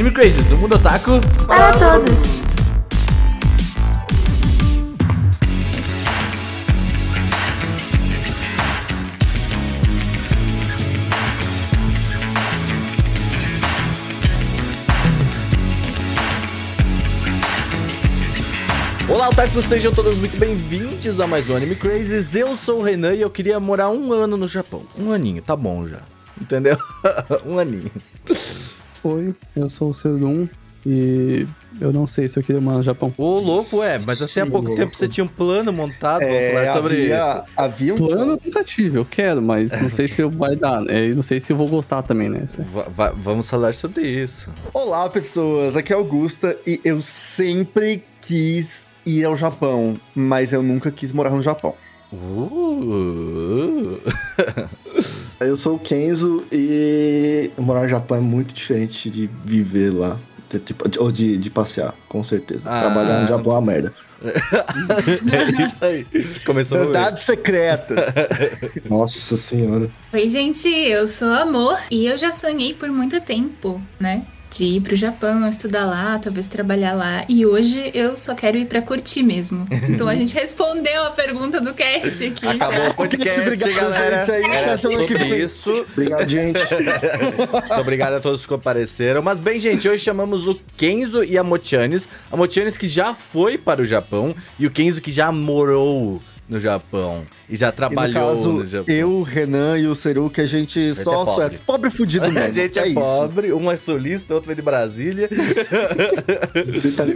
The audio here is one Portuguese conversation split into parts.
Anime Crazes, o mundo otaku Para todos. Olá, otakus, sejam todos muito bem-vindos a mais um Anime Crazes. Eu sou o Renan e eu queria morar um ano no Japão. Um aninho, tá bom já. Entendeu? um aninho. Oi, eu sou o Cedum e eu não sei se eu queria morar no Japão. Ô, louco, é, mas até há pouco Sim, tempo louco. você tinha um plano montado, vamos É, falar sobre havia, isso. havia um Plano tentativo, eu quero, mas não sei se vai dar, né? E não sei se eu vou gostar também, né? Va- va- vamos falar sobre isso. Olá, pessoas. Aqui é Augusta e eu sempre quis ir ao Japão, mas eu nunca quis morar no Japão. Uh, Eu sou o Kenzo e morar no Japão é muito diferente de viver lá. De- tipo, de- ou de, de passear, com certeza. Ah. Trabalhar no Japão é uma merda. é isso aí. Começamos bem. Verdades secretas. Nossa senhora. Oi, gente, eu sou a Amor e eu já sonhei por muito tempo, né? De ir pro Japão, estudar lá, talvez trabalhar lá. E hoje eu só quero ir pra curtir mesmo. Então a gente respondeu a pergunta do cast aqui. Acabou já. o podcast, Obrigado, galera. gente, aí, Era sobre vem. isso. Obrigado, gente. Muito obrigado a todos que compareceram. Mas bem, gente, hoje chamamos o Kenzo e a Motianes. A Motianes que já foi para o Japão e o Kenzo que já morou no Japão e já E no trabalhou caso, no Japão. eu, o Renan e o Seru, que a gente só é pobre. é pobre fudido mesmo. A gente é, isso. pobre, um é sulista, outro vem de Brasília.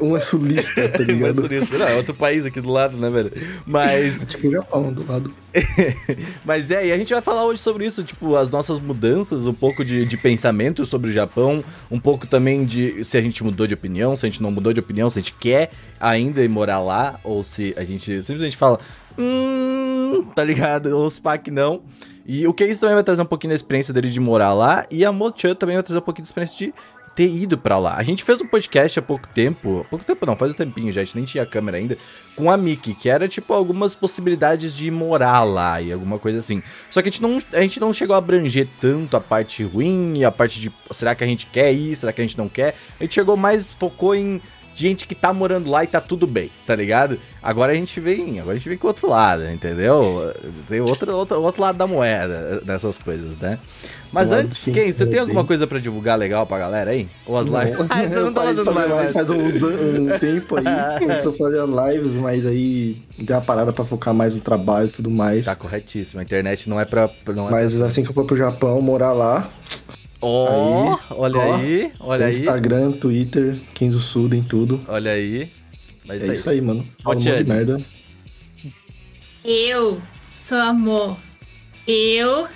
Um é sulista, tá Um é ligado? sulista. Não, é outro país aqui do lado, né, velho? Mas Tipo o Japão, do lado. Mas é, e a gente vai falar hoje sobre isso, tipo, as nossas mudanças, um pouco de, de pensamento sobre o Japão, um pouco também de se a gente mudou de opinião, se a gente não mudou de opinião, se a gente quer ainda ir morar lá, ou se a gente simplesmente fala, hum, tá ligado? Pá que não. E o Case também vai trazer um pouquinho da experiência dele de morar lá, e a Mochan também vai trazer um pouquinho da experiência de ter ido pra lá. A gente fez um podcast há pouco tempo, há pouco tempo não, faz um tempinho já, a gente nem tinha câmera ainda, com a Miki, que era tipo algumas possibilidades de morar lá e alguma coisa assim. Só que a gente não, a gente não chegou a abranger tanto a parte ruim e a parte de será que a gente quer ir, será que a gente não quer. A gente chegou mais, focou em gente que tá morando lá e tá tudo bem, tá ligado? Agora a gente vem, agora a gente vem com o outro lado, entendeu? Tem outro, outro, outro lado da moeda nessas coisas, né? Mas Lado antes, quem, você tem alguma coisa pra divulgar legal pra galera aí? Ou as lives? Não. Ah, você não tá fazendo live live faz mais. uns um tempo aí. Começou a fazer lives, mas aí deu uma parada pra focar mais no trabalho e tudo mais. Tá corretíssimo, a internet não é pra... Não é Mas pra... assim que eu for pro Japão, morar lá, Ó, olha ó, aí, olha no aí, Instagram, Twitter, Kenzo Suden, tudo. olha aí. Mas É isso aí, mano. Fala um de merda. Eu sou Amor. Eu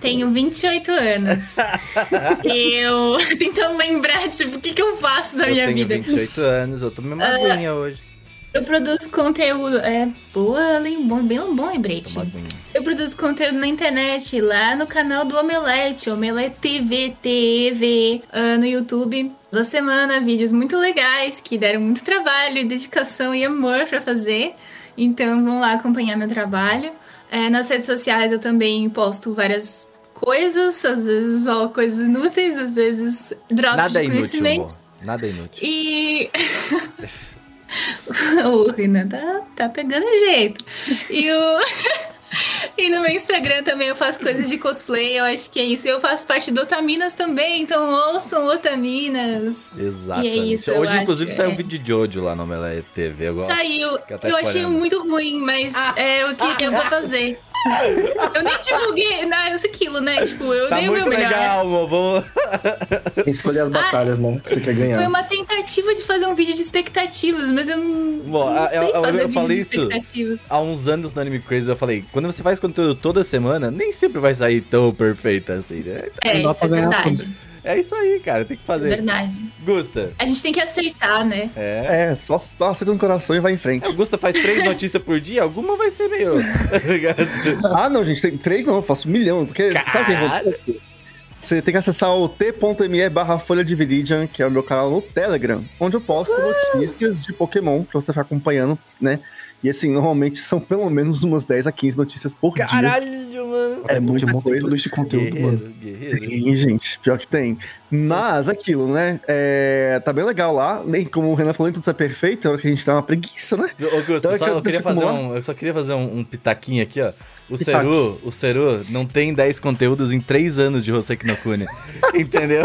tenho 28 anos. eu tentando lembrar, tipo, o que, que eu faço da Eu minha tenho vida. 28 anos, eu tô meio maguinha hoje. Eu produzo conteúdo. É boa, bom, bem bom lembrete. maguinha. Eu produzo conteúdo na internet, lá no canal do Omelete, Omelete TV, TV, ah, no YouTube. Toda semana, vídeos muito legais que deram muito trabalho, dedicação e amor pra fazer. Então vão lá acompanhar meu trabalho. É, nas redes sociais eu também posto várias coisas, às vezes só coisas inúteis, às vezes drops Nada é de inútil, conhecimento. amor. Nada é inútil. E. o Renan tá, tá pegando jeito. E o. E no meu Instagram também eu faço coisas de cosplay, eu acho que é isso. Eu faço parte do Otaminas também, então ouçam Otaminas. Exatamente. E é isso, eu hoje, inclusive, acho, saiu é. um vídeo de Jojo lá no Omelete TV. Eu gosto. Saiu. tá eu achei muito ruim, mas é o que eu vou fazer. Eu nem divulguei nada aquilo, né? Tipo, eu Tá dei o meu muito melhor. legal. Vamos... Tem que escolher as batalhas, mano, que você quer ganhar. Foi uma tentativa de fazer um vídeo de expectativas, mas eu não, Bom, não a- sei eu- eu- fazer eu vídeo falei de isso. expectativas. Há uns anos no Anime Crazy eu falei, quando você faz conteúdo toda semana, nem sempre vai sair tão perfeito assim, né? É, isso é ganhar verdade. É isso aí, cara, tem que É fazer. verdade. Gusta. A gente tem que aceitar, né? É. É, só, só aceita no coração e vai em frente. O Gusta faz três notícias por dia, alguma vai ser meio. tá? Ah, não, gente, tem três não, eu faço um milhão. Porque sabe o que acontece? Você tem que acessar o t.me barra Folha de Viridian, que é o meu canal no Telegram, onde eu posto notícias de Pokémon pra você ficar acompanhando, né? E assim, normalmente são pelo menos umas 10 a 15 notícias por dia. Caralho, mano. É muito muita bom ter coisa. tudo esse conteúdo, mano. Guerreiro, guerreiro. Tem, gente, pior que tem. Mas aquilo, né? É, tá bem legal lá. Nem como o Renan falou, tudo isso é perfeito. É hora que a gente dá uma preguiça, né? Ô, Augusto, Então, só, eu eu, queria fazer um, eu só queria fazer um, um pitaquinho aqui, ó. O Pitaco. Seru, o Seru não tem 10 conteúdos em 3 anos de Hoseki no Kune. entendeu?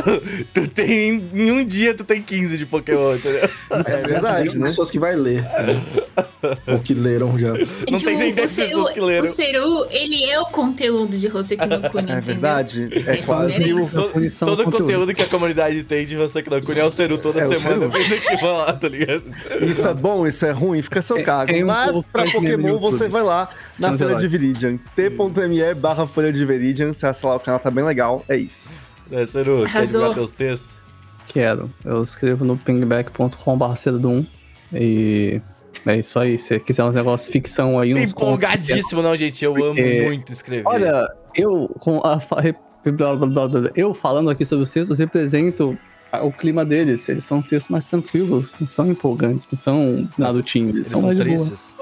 Tu tem. Em um dia tu tem 15 de Pokémon, entendeu? É verdade, Tem né? pessoas que vai ler. Ou que leram já. Não tem nem o 10 Seru- pessoas que leram. O Seru, ele é o conteúdo de Hoseki no Kuni, É verdade. É quase o. Todo, Punição todo o conteúdo. conteúdo que a comunidade tem de Hoseki no Kune é o Seru toda É semana vendo aqui falar, tá ligado? Isso é bom, isso é ruim, fica seu Tem- cargo. um Mas que pra Pokémon você vai lá na Folha de heróis. Viridian. t.me barra Folha de Viridian. Você acessa lá, o canal tá bem legal. É isso. É, Seru, quer divulgar teus textos? Quero. Eu escrevo no pingback.com.br Cedum. E é isso aí. Se quiser uns negócios ficção aí, uns contos. Empolgadíssimo, não, gente. Eu amo Porque- muito escrever. Olha, eu com a eu falando aqui sobre os textos represento o clima deles. Eles são os textos mais tranquilos, não são empolgantes, não são narutinhos, eles eles são são mais de boa. tristes.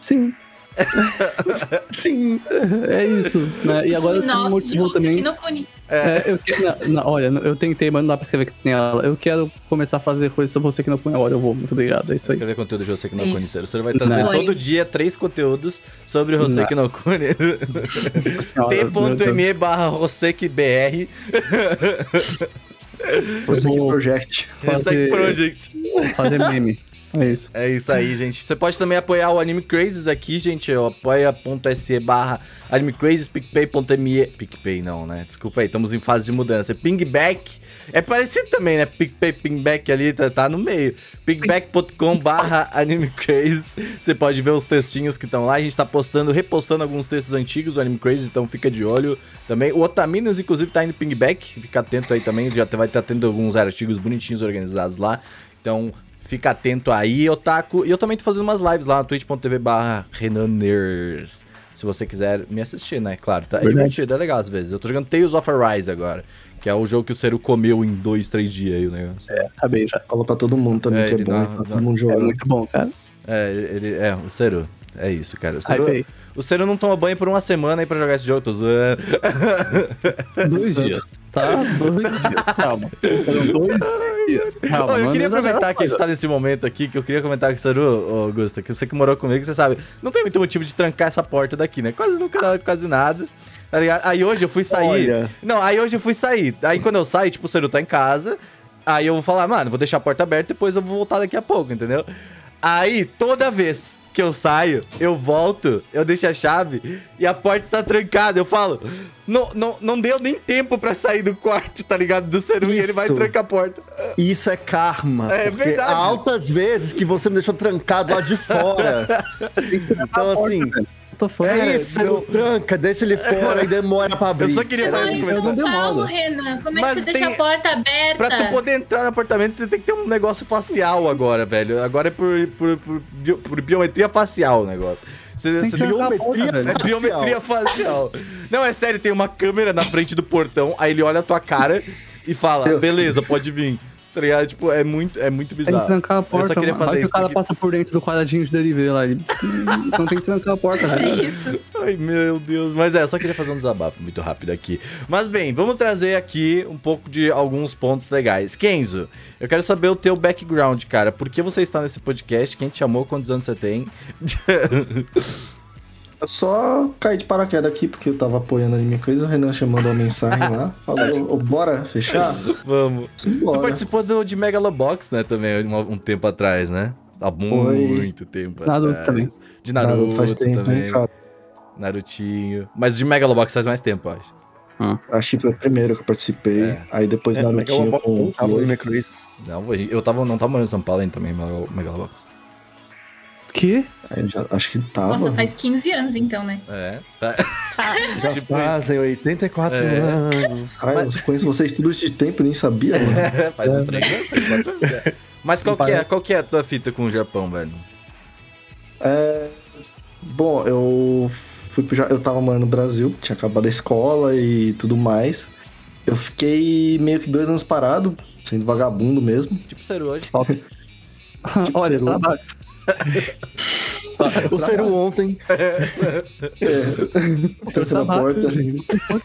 Sim, Sim. é isso. Né? E agora você Nossa, de motivou Hoseki também. Kuni. É, eu que- na- na- olha, eu tentei, mas não dá pra escrever que tem ela. Eu quero começar a fazer coisas sobre você que não põe agora. Eu vou, muito obrigado. É isso aí. Escrever conteúdo de no Isso. Kune, Seru. Você vai trazer Não. todo dia três conteúdos sobre. Nossa senhora, meu Deus. T.me barra HosekiBR. Você que project. Fazer- Project. Fazer meme. É isso. É isso aí, gente. Você pode também apoiar o Anime Crazes aqui, gente. ó, Apoia.se barra Anime Crazes, PicPay.me. PicPay não, né? Desculpa aí, estamos em fase de mudança. Pingback. É parecido também, né? PicPay, Pingback ali, tá, tá no meio. Pingback.com barra Anime Crazes. Você pode ver os textinhos que estão lá. A gente tá postando, repostando alguns textos antigos do Anime Crazes, então fica de olho também. O Otaminas, inclusive, tá indo Pingback. Fica atento aí também. Já vai estar tendo alguns artigos bonitinhos organizados lá. Então, Fica atento aí, Otaku. E eu também tô fazendo umas lives lá na twitch.tv barra Renaners. Se você quiser me assistir, né? Claro, tá? É Verdade. divertido, é legal às vezes. Eu tô jogando Tales of Arise agora. Que é o jogo que o Seru comeu em dois, três dias aí o negócio. É, Acabei já. Fala pra todo mundo também É, que é bom. dá- tá dá- todo mundo É jogando. muito bom, cara. ele, é, o Seru. É isso, cara. O Hypei. o Seru não toma banho por uma semana aí pra jogar esse jogo, tô zoando. Dois dias. Tá? Dois dias. Calma. Foram dois dias. Calma. Ô, eu queria é nada aproveitar que a gente tá nesse momento aqui, que eu queria comentar com o ô, Augusto, que você que morou comigo, você sabe, não tem muito motivo de trancar essa porta daqui, né? Quase nunca dá quase nada. Tá ligado? Aí hoje eu fui sair. Olha. Não, aí hoje eu fui sair. Aí quando eu saio, tipo, o Saru tá em casa. Aí eu vou falar, mano, vou deixar a porta aberta, depois eu vou voltar daqui a pouco, entendeu? Aí, toda vez que eu saio, eu volto, eu deixo a chave e a porta está trancada. Eu falo, não, não, não deu nem tempo pra sair do quarto, tá ligado? Do Seru e ele vai trancar a porta. Isso é karma. É verdade. Há altas vezes que você me deixou trancado lá de fora. então, assim, coisas. Tô fora. é isso, não tranca, deixa ele fora e demora pra abrir. Eu só queria fazer Mas esse eu não comentário. São Paulo. Renan, como é Mas que você tem- deixa a porta aberta? Pra tu poder entrar no apartamento, você tem que ter um negócio facial agora, velho. Agora é por, por, por, bio- por biometria facial o negócio. Você, Tem você a biometria porta, velho. É facial. biometria facial. Não, é sério, tem uma câmera na frente do portão, aí ele olha a tua cara e fala, beleza, pode vir. Tá ligado? Tipo, é muito, é muito Tem que bizarro. trancar a porta. eu só queria mano. fazer Vai que isso. o cara porque- passa por dentro do quadradinho de derivé lá. Ele... então tem que trancar a porta, É velho. isso. Ai, meu Deus. Mas é, eu só queria fazer um desabafo muito rápido aqui. Mas bem, vamos trazer aqui um pouco de alguns pontos legais. Kenzo, eu quero saber o teu background, cara. Por que você está nesse podcast? Quem te chamou? Quantos anos você tem? Eu só caí de paraquedas aqui porque eu tava apoiando a minha coisa. O Renan chamando uma mensagem lá. Falou, "Ô, bora fechar? vamos. Tu participou do, de Megalobox, né, também, um, um tempo atrás, né? Há muito tempo Naruto atrás. também. De Naruto, Naruto faz tempo, também. hein, cara? Narutinho. Mas de Megalobox faz mais tempo, eu acho. Acho que foi o primeiro que eu participei. É. Aí depois É, Narutinho com o. Não, eu tava, não tava morando em São Paulo ainda também, Megalo- Megalobox. Que? Aí já, acho que tava. Nossa, faz 15 anos então, né? É, tá. Já Tipo fazem 84 É. anos. Caralho, eu conheço vocês tudo isso de tempo e nem sabia, mano. Faz uns anos, anos já. Mas qual que, é, qual que é a tua fita com o Japão, velho? É, Bom, eu fui pro, eu tava morando no Brasil, tinha acabado a escola e tudo mais. Eu fiquei meio que dois anos parado, sendo vagabundo mesmo. Tipo Seru hoje. Olha, Seru. O Seru ontem. É. Tanto na trabalho, porta.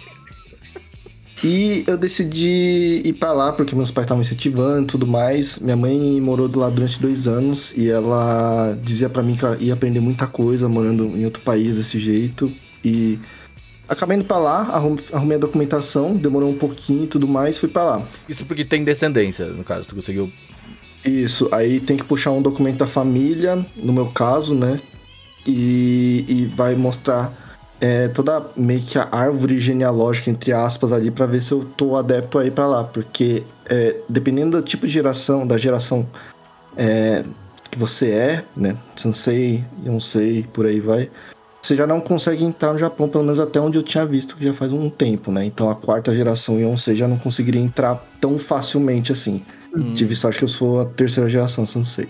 E eu decidi ir pra lá porque meus pais estavam incentivando e tudo mais. Minha mãe morou do lá durante dois anos e ela dizia pra mim que ela ia aprender muita coisa morando em outro país desse jeito. E acabei indo pra lá, arrum- arrumei a documentação, demorou um pouquinho e tudo mais, fui pra lá. Isso porque tem descendência, no caso, tu conseguiu. Isso, aí tem que puxar um documento da família, no meu caso, né? E, e vai mostrar é, toda meio que a árvore genealógica, entre aspas, ali, pra ver se eu tô adepto aí pra lá. Porque é, dependendo do tipo de geração, da geração é, que você é, né? Sansei, Yonsei, por aí vai. Você já não consegue entrar no Japão, pelo menos até onde eu tinha visto, que já faz um tempo, né? Então a quarta geração Yonsei já não conseguiria entrar tão facilmente assim. Tive sorte que eu sou a terceira geração Sansei.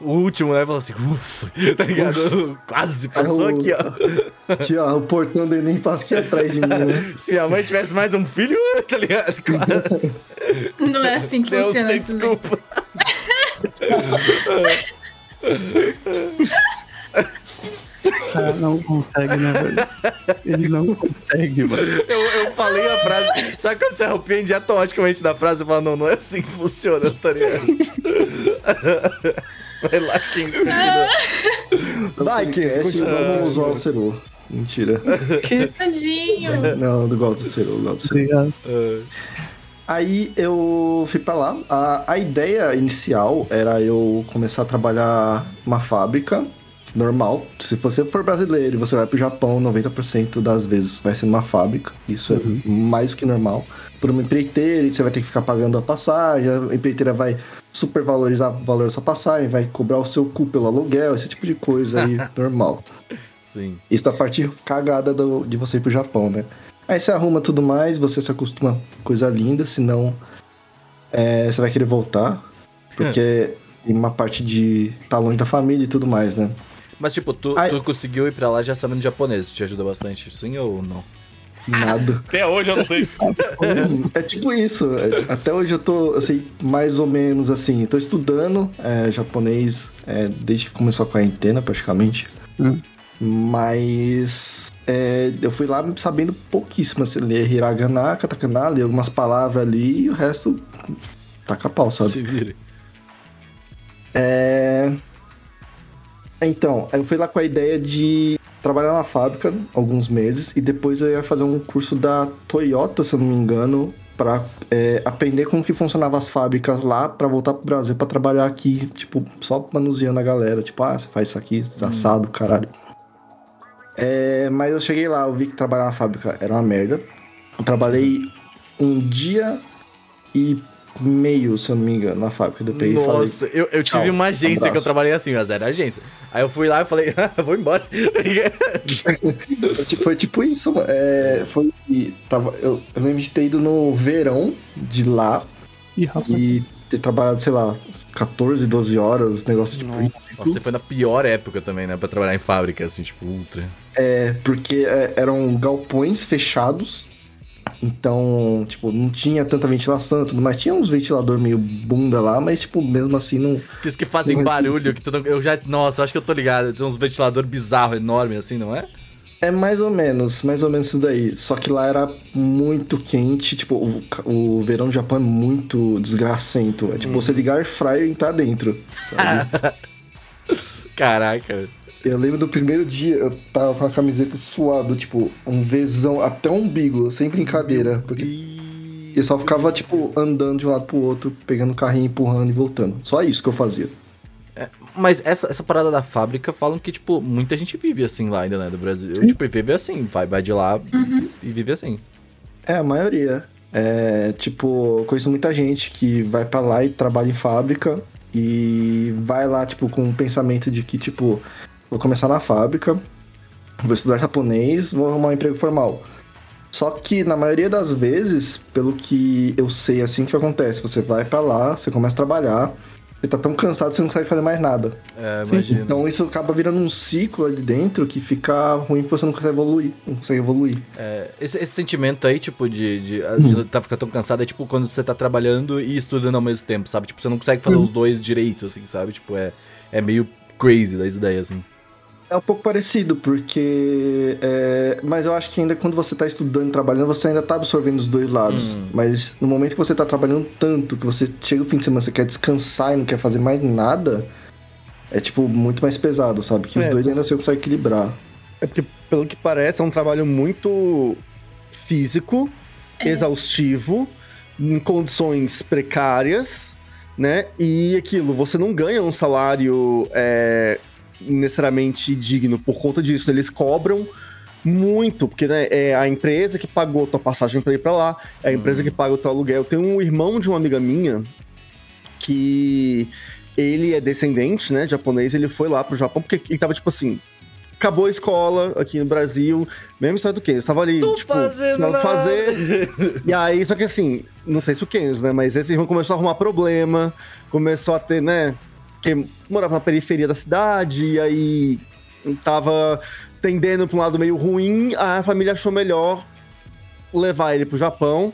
O último, né? Falou assim, ufa, tá ligado? Quase passou É o- aqui, ó. Aqui, ó, o portão do Enem passa aqui atrás de mim, né? Se minha mãe tivesse mais um filho, tá ligado? Quase. Não é assim que Deus, funciona sem desculpa. O cara não consegue, né, velho? Ele não consegue, mano. Eu, eu falei a frase. Sabe quando você arrepende automaticamente da frase e fala, não, não é assim que funciona, tá ligado? Vai lá, Kings, continua. Vai, Kings, É, continua. vamos usar o Seru. Mentira. Tadinho. Não, do gosto do Seru, do gosto do Seru. Obrigado. Aí eu fui pra lá. A, a ideia inicial era eu começar a trabalhar numa fábrica normal. Se você for brasileiro e você vai pro Japão, 90% das vezes vai ser numa fábrica. Isso é mais do que normal. Por uma empreiteira, você vai ter que ficar pagando a passagem, a empreiteira vai supervalorizar o valor da sua passagem, vai cobrar o seu cu pelo aluguel, esse tipo de coisa aí, normal. Sim. Isso da parte cagada do- de você ir pro Japão, né? Aí você arruma tudo mais, você se acostuma, coisa linda, senão é, você vai querer voltar. Porque tem uma parte de tá longe da família e tudo mais, né? Mas, tipo, tu, Ai. tu conseguiu ir pra lá já sabendo japonês. Te ajudou bastante, sim ou não? Nada. Até hoje eu não sei. É tipo isso. é- Até hoje eu tô, eu sei, mais ou menos assim. Tô estudando é, japonês é, desde que começou a quarentena, praticamente. Hum. Mas é, eu fui lá sabendo pouquíssimo. Assim, ler hiragana, katakana, ler algumas palavras ali e o resto taca pau, sabe? Se vire. É... Então, eu fui lá com a ideia de trabalhar na fábrica alguns meses e depois eu ia fazer um curso da Toyota, se eu não me engano, pra é, aprender como que funcionavam as fábricas lá pra voltar pro Brasil pra trabalhar aqui, tipo, só manuseando a galera, tipo, ah, você faz isso aqui, assado, caralho. É, mas eu cheguei lá, eu vi que trabalhar na fábrica era uma merda. Eu trabalhei um dia e meio, se eu não me engano, na fábrica. Eu peguei e falei, Nossa, eu, eu tive uma agência que eu trabalhei assim, mas era agência. Aí eu fui lá e falei, ah, vou embora. Foi tipo- Foi tipo isso, mano. É, foi. Tava, eu, eu lembro de ter ido no verão de lá Ih, e ter trabalhado, sei lá, uns 14, 12 horas, negócio tipo. Nossa. Nossa, você foi na pior época também, né? Pra trabalhar em fábrica, assim, tipo, ultra. É, porque é, eram galpões fechados. Então, tipo, não tinha tanta ventilação e tudo mais. Tinha uns ventilador meio bunda lá, mas, tipo, mesmo assim não. Aqueles que fazem Não, barulho, que tu não, Eu já. Nossa, eu acho que eu tô ligado. Tem uns ventilador bizarro, enorme, assim, não é? É mais ou menos, mais ou menos isso daí. Só que lá era muito quente, tipo, o, o verão do Japão é muito desgracento. É tipo você ligar air fryer e entrar dentro, sabe? Caraca. Eu lembro do primeiro dia, eu tava com a camiseta suada, tipo, um Vzão até o umbigo, sem brincadeira. Porque E... eu só ficava, tipo, andando de um lado pro outro, pegando o carrinho, empurrando e voltando. Só isso que eu fazia. Mas essa, essa parada da fábrica falam que, tipo, muita gente vive assim lá ainda, né? Do Brasil. Tipo, e vive assim. Vai, vai de lá e vive assim. É, a maioria. É, tipo, eu conheço muita gente que vai pra lá e trabalha em fábrica e vai lá, tipo, com o pensamento de que, tipo, vou começar na fábrica, vou estudar japonês, vou arrumar um emprego formal. Só que, na maioria das vezes, pelo que eu sei, assim que acontece. Você vai pra lá, você começa a trabalhar, você tá tão cansado que você não consegue fazer mais nada. É, imagina. Então isso acaba virando um ciclo ali dentro que fica ruim porque você não consegue evoluir. Não consegue evoluir. É, esse, esse sentimento aí, tipo, de, de, de tá ficar tão cansado, é tipo quando você tá trabalhando e estudando ao mesmo tempo, sabe? Tipo, você não consegue fazer os dois direito, assim, sabe? Tipo, é, é meio crazy das ideias, assim. É um pouco parecido, porque. é, mas eu acho que ainda quando você tá estudando e trabalhando, você ainda tá absorvendo os dois lados. Hum. Mas no momento que você tá trabalhando tanto, que você chega o fim de semana, você quer descansar e não quer fazer mais nada, é tipo muito mais pesado, sabe? Que É, os dois ainda você consegue equilibrar. É porque, pelo que parece, é um trabalho muito físico, É. exaustivo, em condições precárias, né? E aquilo, você não ganha um salário é, necessariamente digno por conta disso. Eles cobram muito, porque né, é a empresa que pagou a tua passagem para ir para lá, é a empresa que paga o teu aluguel. Tem um irmão de uma amiga minha que ele é descendente, né, japonês, ele foi lá pro Japão porque ele tava tipo assim, acabou a escola aqui no Brasil, mesmo história do Kenzo, tava ali, Tô tipo, fazendo fazer. E aí, só que assim, não sei se o Kenzo, né, mas esse irmão começou a arrumar problema, começou a ter, né, que morava na periferia da cidade, e aí tava tendendo pra um lado meio ruim, a família achou melhor levar ele pro Japão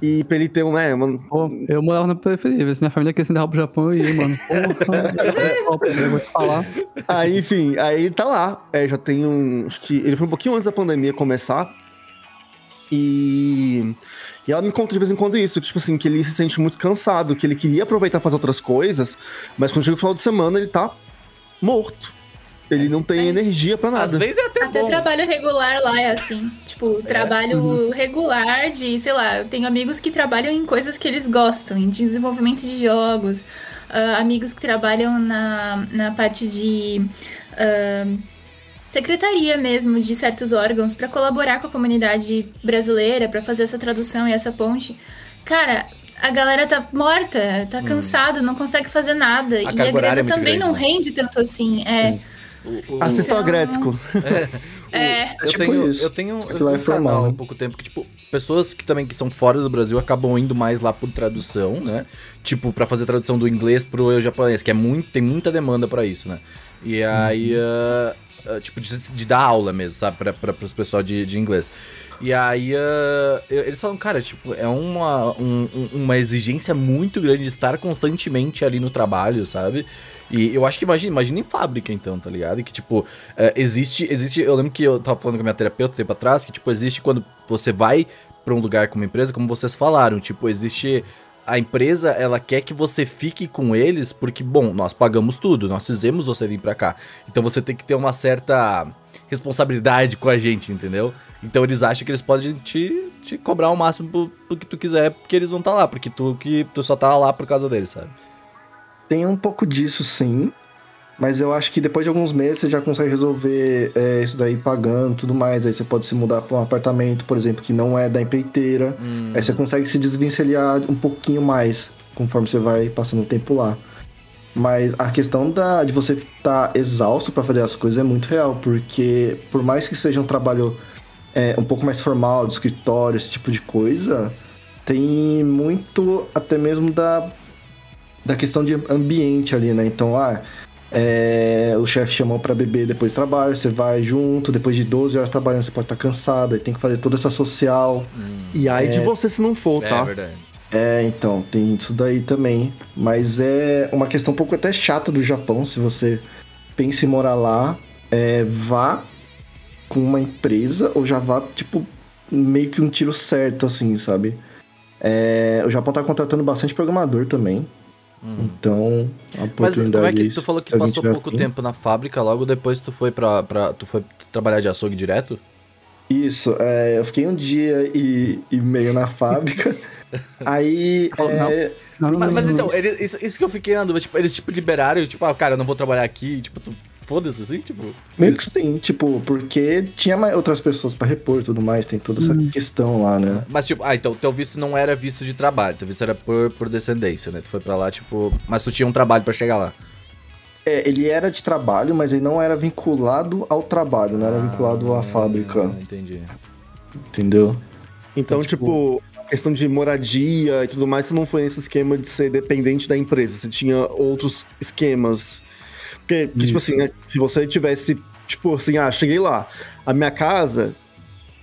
e pra ele ter um, né, uma, Pô, eu morava na periferia, se minha família quisesse me levar pro Japão, eu ia, mano. Porra, eu vou te falar. Aí, enfim, aí ele tá lá. É, já tem um. Acho que ele foi um pouquinho antes da pandemia começar. E. E ela me conta de vez em quando isso, que, tipo assim, que ele se sente muito cansado, que ele queria aproveitar e fazer outras coisas, mas quando chega o final de semana, ele tá morto. Ele não tem Mas- energia pra nada. Às vezes é até, Até bom. trabalho regular lá é assim. Tipo, trabalho regular de, sei lá, eu tenho amigos que trabalham em coisas que eles gostam, em desenvolvimento de jogos, ah, amigos que trabalham na, na parte de ah, secretaria mesmo de certos órgãos para colaborar com a comunidade brasileira, para fazer essa tradução e essa ponte. Cara, a galera tá morta, tá cansada, não consegue fazer nada. e a Hum. carga horária grana é também grande, não né? rende tanto assim. É. O- o- Assista ao Então- Gretzko. É. Eu tipo tenho, isso. eu tenho, eu Aquilo tenho um é canal há né? pouco tempo que, tipo, pessoas que também que são fora do Brasil acabam indo mais lá por tradução, né? Tipo, pra fazer tradução do inglês pro japonês, que é muito, tem muita demanda pra isso, né? E aí, ah, ah, tipo, de, de dar aula mesmo, sabe? Pra, pra, pros pessoal de, de inglês. E aí, eu- eles falam, cara, tipo, é uma, um- um- uma exigência muito grande de estar constantemente ali no trabalho, sabe? E eu acho que imagina, imagina em fábrica, então, tá ligado? Que, tipo, é, existe, existe. Eu lembro que eu tava falando com a minha terapeuta um tempo atrás, que, tipo, existe quando você vai pra um lugar com uma empresa, como vocês falaram, tipo, existe. A empresa, ela quer que você fique com eles porque, bom, nós pagamos tudo, nós fizemos você vir pra cá. Então você tem que ter uma certa responsabilidade com a gente, entendeu? Então eles acham que eles podem te, te cobrar o máximo pro, pro que tu quiser, porque eles vão estar lá, porque tu, que, tu só tá lá por causa deles, sabe? Tem um pouco disso, sim. Mas eu acho que depois de alguns meses você já consegue resolver é, isso daí pagando e tudo mais. Aí você pode se mudar para um apartamento, por exemplo, que não é da empreiteira. Aí você consegue se desvencilhar um pouquinho mais conforme você vai passando o tempo lá. Mas a questão da, de você estar exausto para fazer as coisas é muito real, porque por mais que seja um trabalho é, um pouco mais formal, de escritório, esse tipo de coisa, tem muito até mesmo da, da questão de ambiente ali, né? Então, ah, é, o chefe chamou para beber depois do trabalho, você vai junto, depois de 12 horas trabalhando, você pode estar cansado, aí tem que fazer toda essa social. E aí de você se não for, É tá? verdade. É, então, tem isso daí também. Mas é uma questão um pouco até chata do Japão, se você pensa em morar lá, é, vá com uma empresa ou já vá, tipo, meio que um tiro certo, assim, sabe? É, o Japão tá contratando bastante programador também. Então, a Mas oportunidade como é que aí, tu falou que passou pouco afim. tempo na fábrica, logo depois tu foi pra, pra tu foi trabalhar de açougue direto? Isso, é, eu fiquei um dia e, e meio na fábrica. aí. Oh, não. é, Não, não, Mas, não, mas não, então, isso, isso que eu fiquei na dúvida, tipo, eles tipo liberaram, tipo, ah, cara, eu não vou trabalhar aqui, tipo, tu foda-se assim, tipo. Meio que sim, tipo, porque tinha mais outras pessoas pra repor e tudo mais, tem toda essa questão lá, né? Mas tipo, ah, então teu visto não era visto de trabalho, teu visto era por, por descendência, né? Tu foi pra lá, tipo, mas tu tinha um trabalho pra chegar lá. É, ele era de trabalho, mas ele não era vinculado ao trabalho, não era vinculado à fábrica, Ah, entendi. entendeu? Então, Então, tipo, a questão de moradia e tudo mais, você não foi nesse esquema de ser dependente da empresa. Você tinha outros esquemas. Porque, tipo Isso. assim, né, se você tivesse, tipo assim, ah, cheguei lá, a minha casa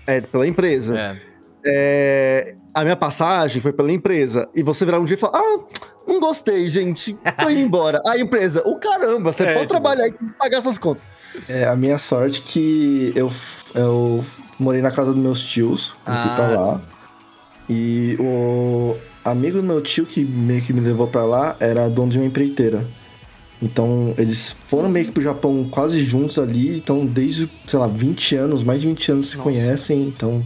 é pela empresa, É. é, a minha passagem foi pela empresa, e você virar um dia e falar, ah, não gostei, gente, tô indo embora. A empresa, o caramba, você É, pode tipo- trabalhar e pagar essas contas. É, a minha sorte é que eu, eu morei na casa dos meus tios, eu fui pra Ah, lá. E o amigo do meu tio que meio que me levou pra lá era dono de uma empreiteira. Então, eles foram meio que pro Japão quase juntos ali, então desde, sei lá, 20 anos, mais de 20 anos se Nossa. conhecem, então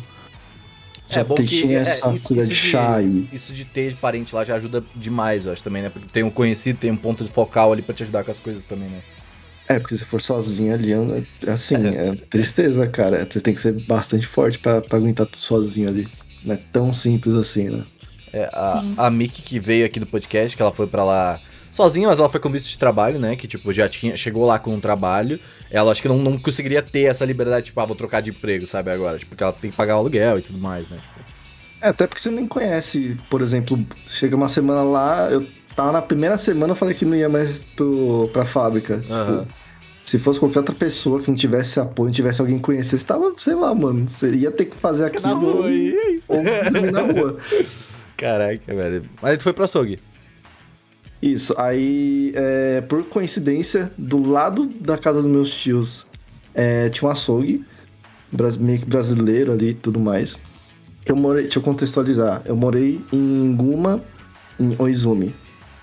já tem, tinha é, essa isso- coisa isso de chá e... Isso de ter parente lá já ajuda demais, eu acho também, né? Porque tem um conhecido, tem um ponto de focal ali pra te ajudar com as coisas também, né? É, porque se for sozinho ali, é- assim, é tristeza, cara. Você tem que ser bastante forte pra, pra aguentar tudo sozinho ali. Não é tão simples assim, né? É, a, Sim. a Miki que veio aqui do podcast, que ela foi pra lá sozinha, mas ela foi com visto de trabalho, né? Que, tipo, já tinha, chegou lá com um trabalho. Ela acho que não, não conseguiria ter essa liberdade, tipo, ah, vou trocar de emprego, sabe, agora. Tipo, porque ela tem que pagar o aluguel e tudo mais, né? Tipo, É, até porque você nem conhece, por exemplo, chega uma semana lá, eu tava na primeira semana, eu falei que não ia mais pro, pra fábrica. Aham. Tipo, se fosse qualquer outra pessoa que não tivesse apoio, não tivesse alguém que conhecesse, tava, sei lá, mano, você ia ter que fazer aquilo ou, e é isso. ou na rua. Caraca, velho. Mas tu foi pro açougue. Isso, aí, é, por coincidência, do lado da casa dos meus tios, é, tinha um açougue, meio que brasileiro ali e tudo mais. Eu morei, deixa eu contextualizar, eu morei em Guma, em Oizumi.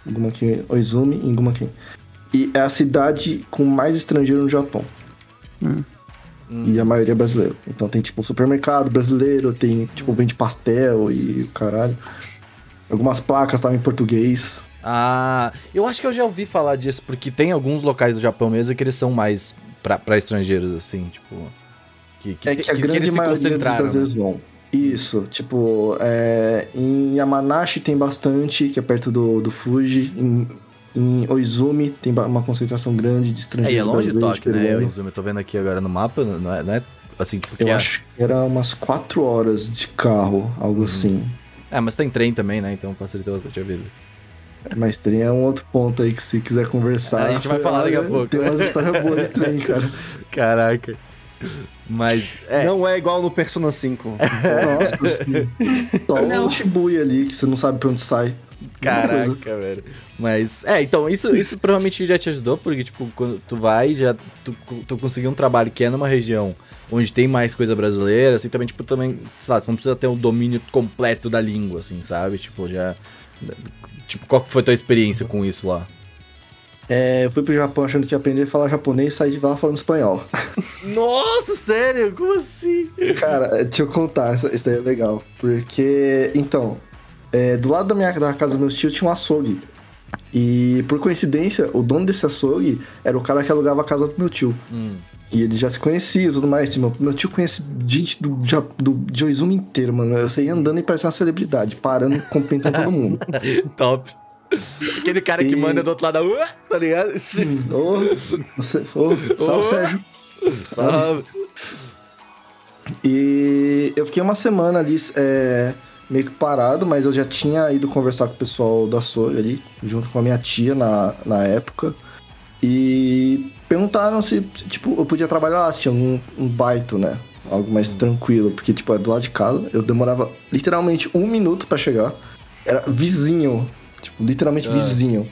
Guma Ken, Oizumi, em Guma Ken. E é a cidade com mais estrangeiro no Japão. E a maioria é brasileiro. Então tem, tipo, supermercado brasileiro, tem, tipo, vende pastel e caralho. Algumas placas estavam em português. Ah, eu acho que eu já ouvi falar disso, porque tem alguns locais do Japão mesmo que eles são mais pra, pra estrangeiros, assim, tipo. Que, que, é que a que- que grande eles se maioria dos concentraram. né? brasileiros vão. Isso, tipo, é, em Yamanashi tem bastante, que é perto do, do Fuji. Em, em Oizumi tem uma concentração grande de É, estrangeiros e é longe de Tóquio, né? Eu, peruanos. Izumi, eu tô vendo aqui agora no mapa, não é, não é assim, porque Eu é- acho que era umas 4 horas de carro, algo Uhum. assim. É, mas tem trem também, né? Então facilita bastante a vida. Mas trem é um outro ponto aí que se quiser conversar. A gente vai falar daqui a olha, pouco. Tem umas histórias boas de trem, cara. Caraca. Mas, é. Não é igual no Persona 5. Nossa, sim. Só Não. o Shibuya ali, que você não sabe pra onde sai. Caraca, velho. Mas, é, então, isso, isso provavelmente já te ajudou, porque, tipo, quando tu vai, já tu, tu conseguiu um trabalho que é numa região onde tem mais coisa brasileira, assim, também, tipo, também, sei lá, você não precisa ter um domínio completo da língua, assim, sabe? Tipo, já. Tipo, qual que foi a tua experiência com isso lá? É, eu fui pro Japão achando que ia aprender a falar japonês e saí de lá falando espanhol. Nossa, sério? Como assim? Cara, deixa eu contar, isso, isso daí é legal. Porque, então, é, do lado da minha da casa dos meus tios tinha um açougue. E, por coincidência, o dono desse açougue era o cara que alugava a casa do meu tio. Hum. E ele já se conhecia e tudo mais. Tipo, meu tio conhece gente do, Ja- do, de Oizumi inteiro, mano. Eu saía andando e parecia uma celebridade, parando cumprimentando todo mundo. Top. Aquele cara que E- manda do outro lado rua, tá ligado? Ô, você, ô, salve, Ô. Sérgio. Sabe? E eu fiquei uma semana ali é, meio que parado, mas eu já tinha ido conversar com o pessoal da Soy ali, junto com a minha tia na, na época. E perguntaram se, se, tipo, eu podia trabalhar lá, se tinha um, um baito, né? Algo mais tranquilo, porque, tipo, é do lado de casa. Eu demorava literalmente um minuto pra chegar. Era vizinho, tipo, literalmente Ah. vizinho.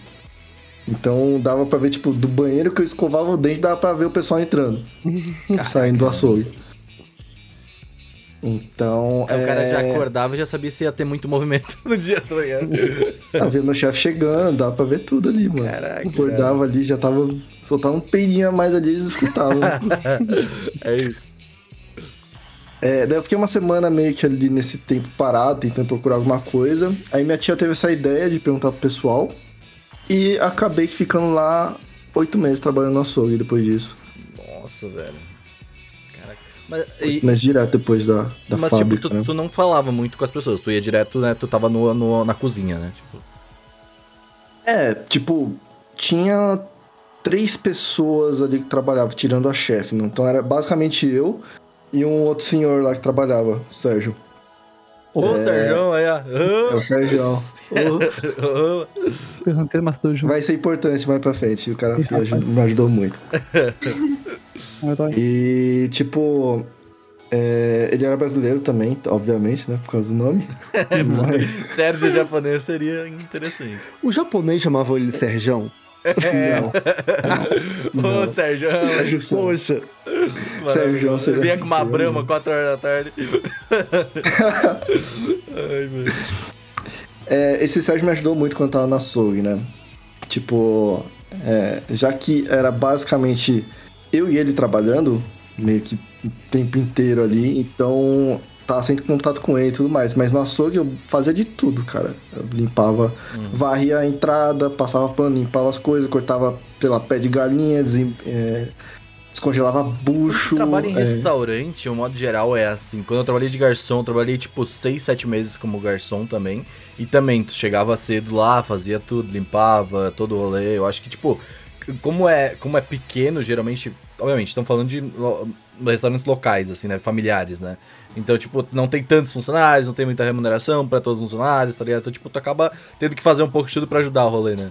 Então dava pra ver, tipo, do banheiro que eu escovava o dente, dava pra ver o pessoal entrando, saindo do açougue. Então. Aí o cara já é, acordava e já sabia se ia ter muito movimento no dia, tá ligado? Ah, ver meu chefe chegando, dava pra ver tudo ali, mano. Caraca, Acordava ali, já tava. Soltava um peidinho a mais ali, eles escutavam. É isso. É, daí eu fiquei uma semana meio que ali nesse tempo parado, tentando procurar alguma coisa. Aí minha tia teve essa ideia de perguntar pro pessoal. E acabei ficando lá oito meses trabalhando no açougue depois disso. Nossa, velho. Mas, e- Mas direto depois da, da mas fábrica, tipo, tu, né? tu não falava muito com as pessoas. Tu ia direto, né? Tu tava no, no- na cozinha, né? Tipo, É, tipo, tinha três pessoas ali que trabalhavam, tirando a chefe. né? Então era basicamente eu e um outro senhor lá que trabalhava, o Sérgio. Ô, Sérgio, aí, ó. É o Sérgio. Perguntei, mas tô junto. Vai ser importante mais pra frente. O cara me ajudou muito. E, tipo, é, ele era brasileiro também, obviamente, né? Por causa do nome. Mas, Sérgio japonês seria interessante. O japonês chamava ele de Serjão. Ô, Sérgio. Sérgio Santos. Poxa. Sérgio, você- Vinha com uma brama 4 horas da tarde. Ai, meu. É, esse Sérgio me ajudou muito quando eu tava na SOG, né? Tipo, é, já que era basicamente eu e ele trabalhando, meio que o tempo inteiro ali, então tava sempre em contato com ele e tudo mais. Mas no açougue eu fazia de tudo, cara. Eu limpava, varria a entrada, passava pano, limpava as coisas, cortava, lá, pé de galinha, desem- é, descongelava bucho. Trabalho em é, restaurante, o modo geral é assim. Quando eu trabalhei de garçom, eu trabalhei tipo 6, 7 meses como garçom também. E também, tu chegava cedo lá, fazia tudo, limpava, todo o rolê. Eu acho que, tipo, como é, como é pequeno, geralmente, obviamente, estão falando de lo- restaurantes locais, assim, né? Familiares, né? Então, tipo, não tem tantos funcionários, não tem muita remuneração pra todos os funcionários, tá ligado? Então, tipo, tu acaba tendo que fazer um pouco de tudo pra ajudar o rolê, né?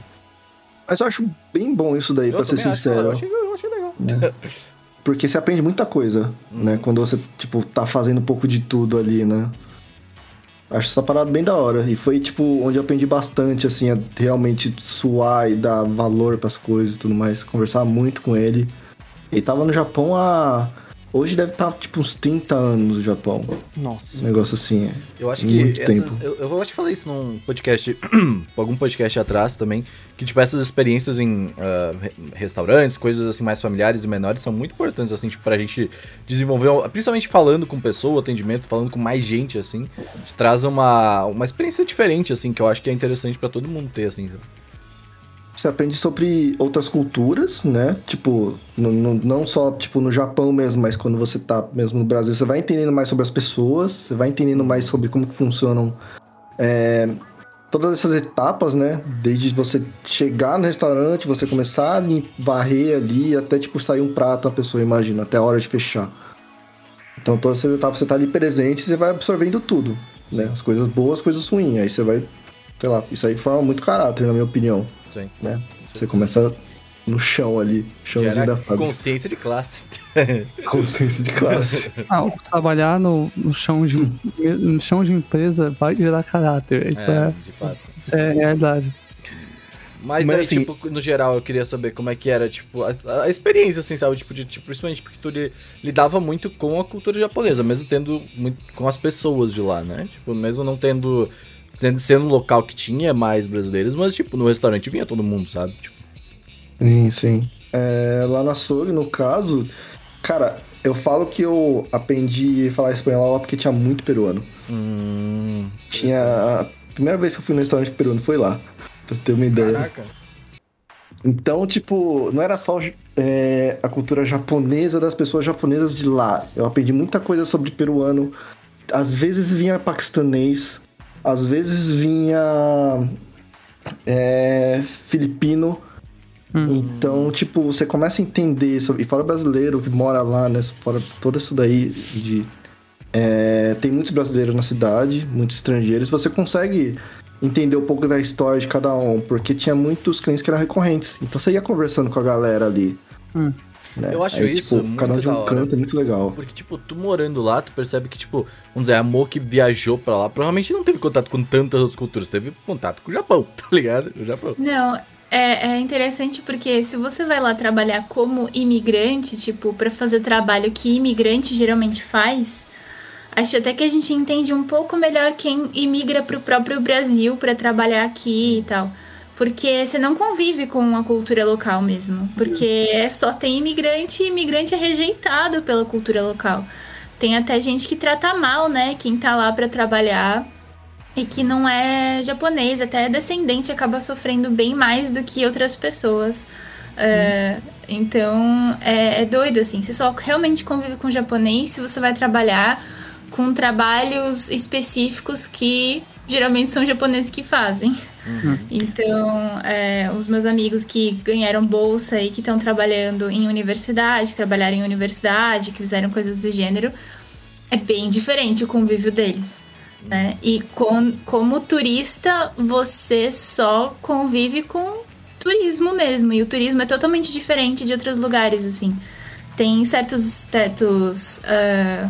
Mas eu acho bem bom isso daí, pra ser também acho, sincero. eu achei, eu achei legal. Porque você aprende muita coisa, né? Quando você, tipo, tá fazendo um pouco de tudo ali, né? Acho essa parada bem da hora. E foi, tipo, onde eu aprendi bastante, assim, a realmente suar e dar valor pras coisas e tudo mais. Conversar muito com ele. Ele tava no Japão há. Hoje deve estar, tipo, uns 30 anos no Japão. Nossa. Um negócio assim. é. Eu acho Muito que essas, tempo. eu, eu acho que falei isso num podcast, algum podcast atrás também, que tipo essas experiências em re- restaurantes, coisas assim mais familiares e menores são muito importantes assim, tipo pra gente desenvolver, principalmente falando com pessoa, atendimento, falando com mais gente assim, traz uma uma experiência diferente assim, que eu acho que é interessante pra todo mundo ter assim. Você aprende sobre outras culturas, né? Tipo, no- no- não só tipo, no Japão mesmo, mas quando você tá mesmo no Brasil, você vai entendendo mais sobre as pessoas, você vai entendendo mais sobre como que funcionam é, todas essas etapas, né? Desde você chegar no restaurante, você começar a varrer ali, até tipo sair um prato, a pessoa imagina, até a hora de fechar. Então todas essas etapas você tá ali presente e você vai absorvendo tudo, né? As coisas boas, as coisas ruins. Aí você vai, sei lá, isso aí forma muito caráter, na minha opinião Sim. né? Você começa no chão ali, chãozinho Gera da fábrica. consciência de classe. Consciência de classe. Ah, trabalhar no, no, chão de, no chão de empresa vai gerar caráter. Isso é, é, de fato. isso é realidade. Mas, Mas, aí, assim- tipo, no geral, eu queria saber como é que era, tipo, a, a experiência, assim, sabe? Tipo, de, tipo, principalmente porque tu li- lidava muito com a cultura japonesa, mesmo tendo muito com as pessoas de lá, né? Tipo, mesmo não tendo, tendo sendo um local que tinha mais brasileiros, mas, tipo, no restaurante vinha todo mundo, sabe? Tipo, Sim, sim. É, lá na Sori, no caso, cara, eu falo que eu aprendi a falar espanhol lá porque tinha muito peruano. hum, Tinha. A primeira vez que eu fui no restaurante peruano foi lá. Pra você ter uma ideia. Caraca. Então, tipo, não era só é, a cultura japonesa das pessoas japonesas de lá. Eu aprendi muita coisa sobre peruano. Às vezes vinha paquistanês, às vezes vinha é, filipino. Então, tipo, você começa a entender sobre. E fora brasileiro que mora lá, né? Fora todo isso daí de. é, tem muitos brasileiros na cidade, muitos estrangeiros. Você consegue entender um pouco da história de cada um, porque tinha muitos clientes que eram recorrentes. Então você ia conversando com a galera ali. Hum. Né? Eu acho Aí, isso tipo, muito cada um de um hora. canto, é muito legal. Porque, tipo, tu morando lá, tu percebe que, tipo, vamos dizer, a Mo que viajou pra lá, provavelmente não teve contato com tantas outras culturas, teve contato com o Japão, tá ligado? O Japão. Não, é, é interessante porque se você vai lá trabalhar como imigrante, tipo, pra fazer trabalho que imigrante geralmente faz, acho até que a gente entende um pouco melhor quem imigra pro próprio Brasil pra trabalhar aqui e tal. Porque você não convive com a cultura local mesmo. Porque é só tem imigrante e imigrante é rejeitado pela cultura local. Tem até gente que trata mal, né? Quem tá lá pra trabalhar e que não é japonês, até descendente acaba sofrendo bem mais do que outras pessoas. É, então é, é doido assim. Você só realmente convive com japonês se você vai trabalhar com trabalhos específicos que geralmente são japoneses que fazem. Então, é, os meus amigos que ganharam bolsa e que estão trabalhando em universidade, trabalharam em universidade, que fizeram coisas do gênero, é bem diferente o convívio deles. Né? E com, como turista, você só convive com turismo mesmo. E o turismo é totalmente diferente de outros lugares, assim. Tem certos tetos. ah,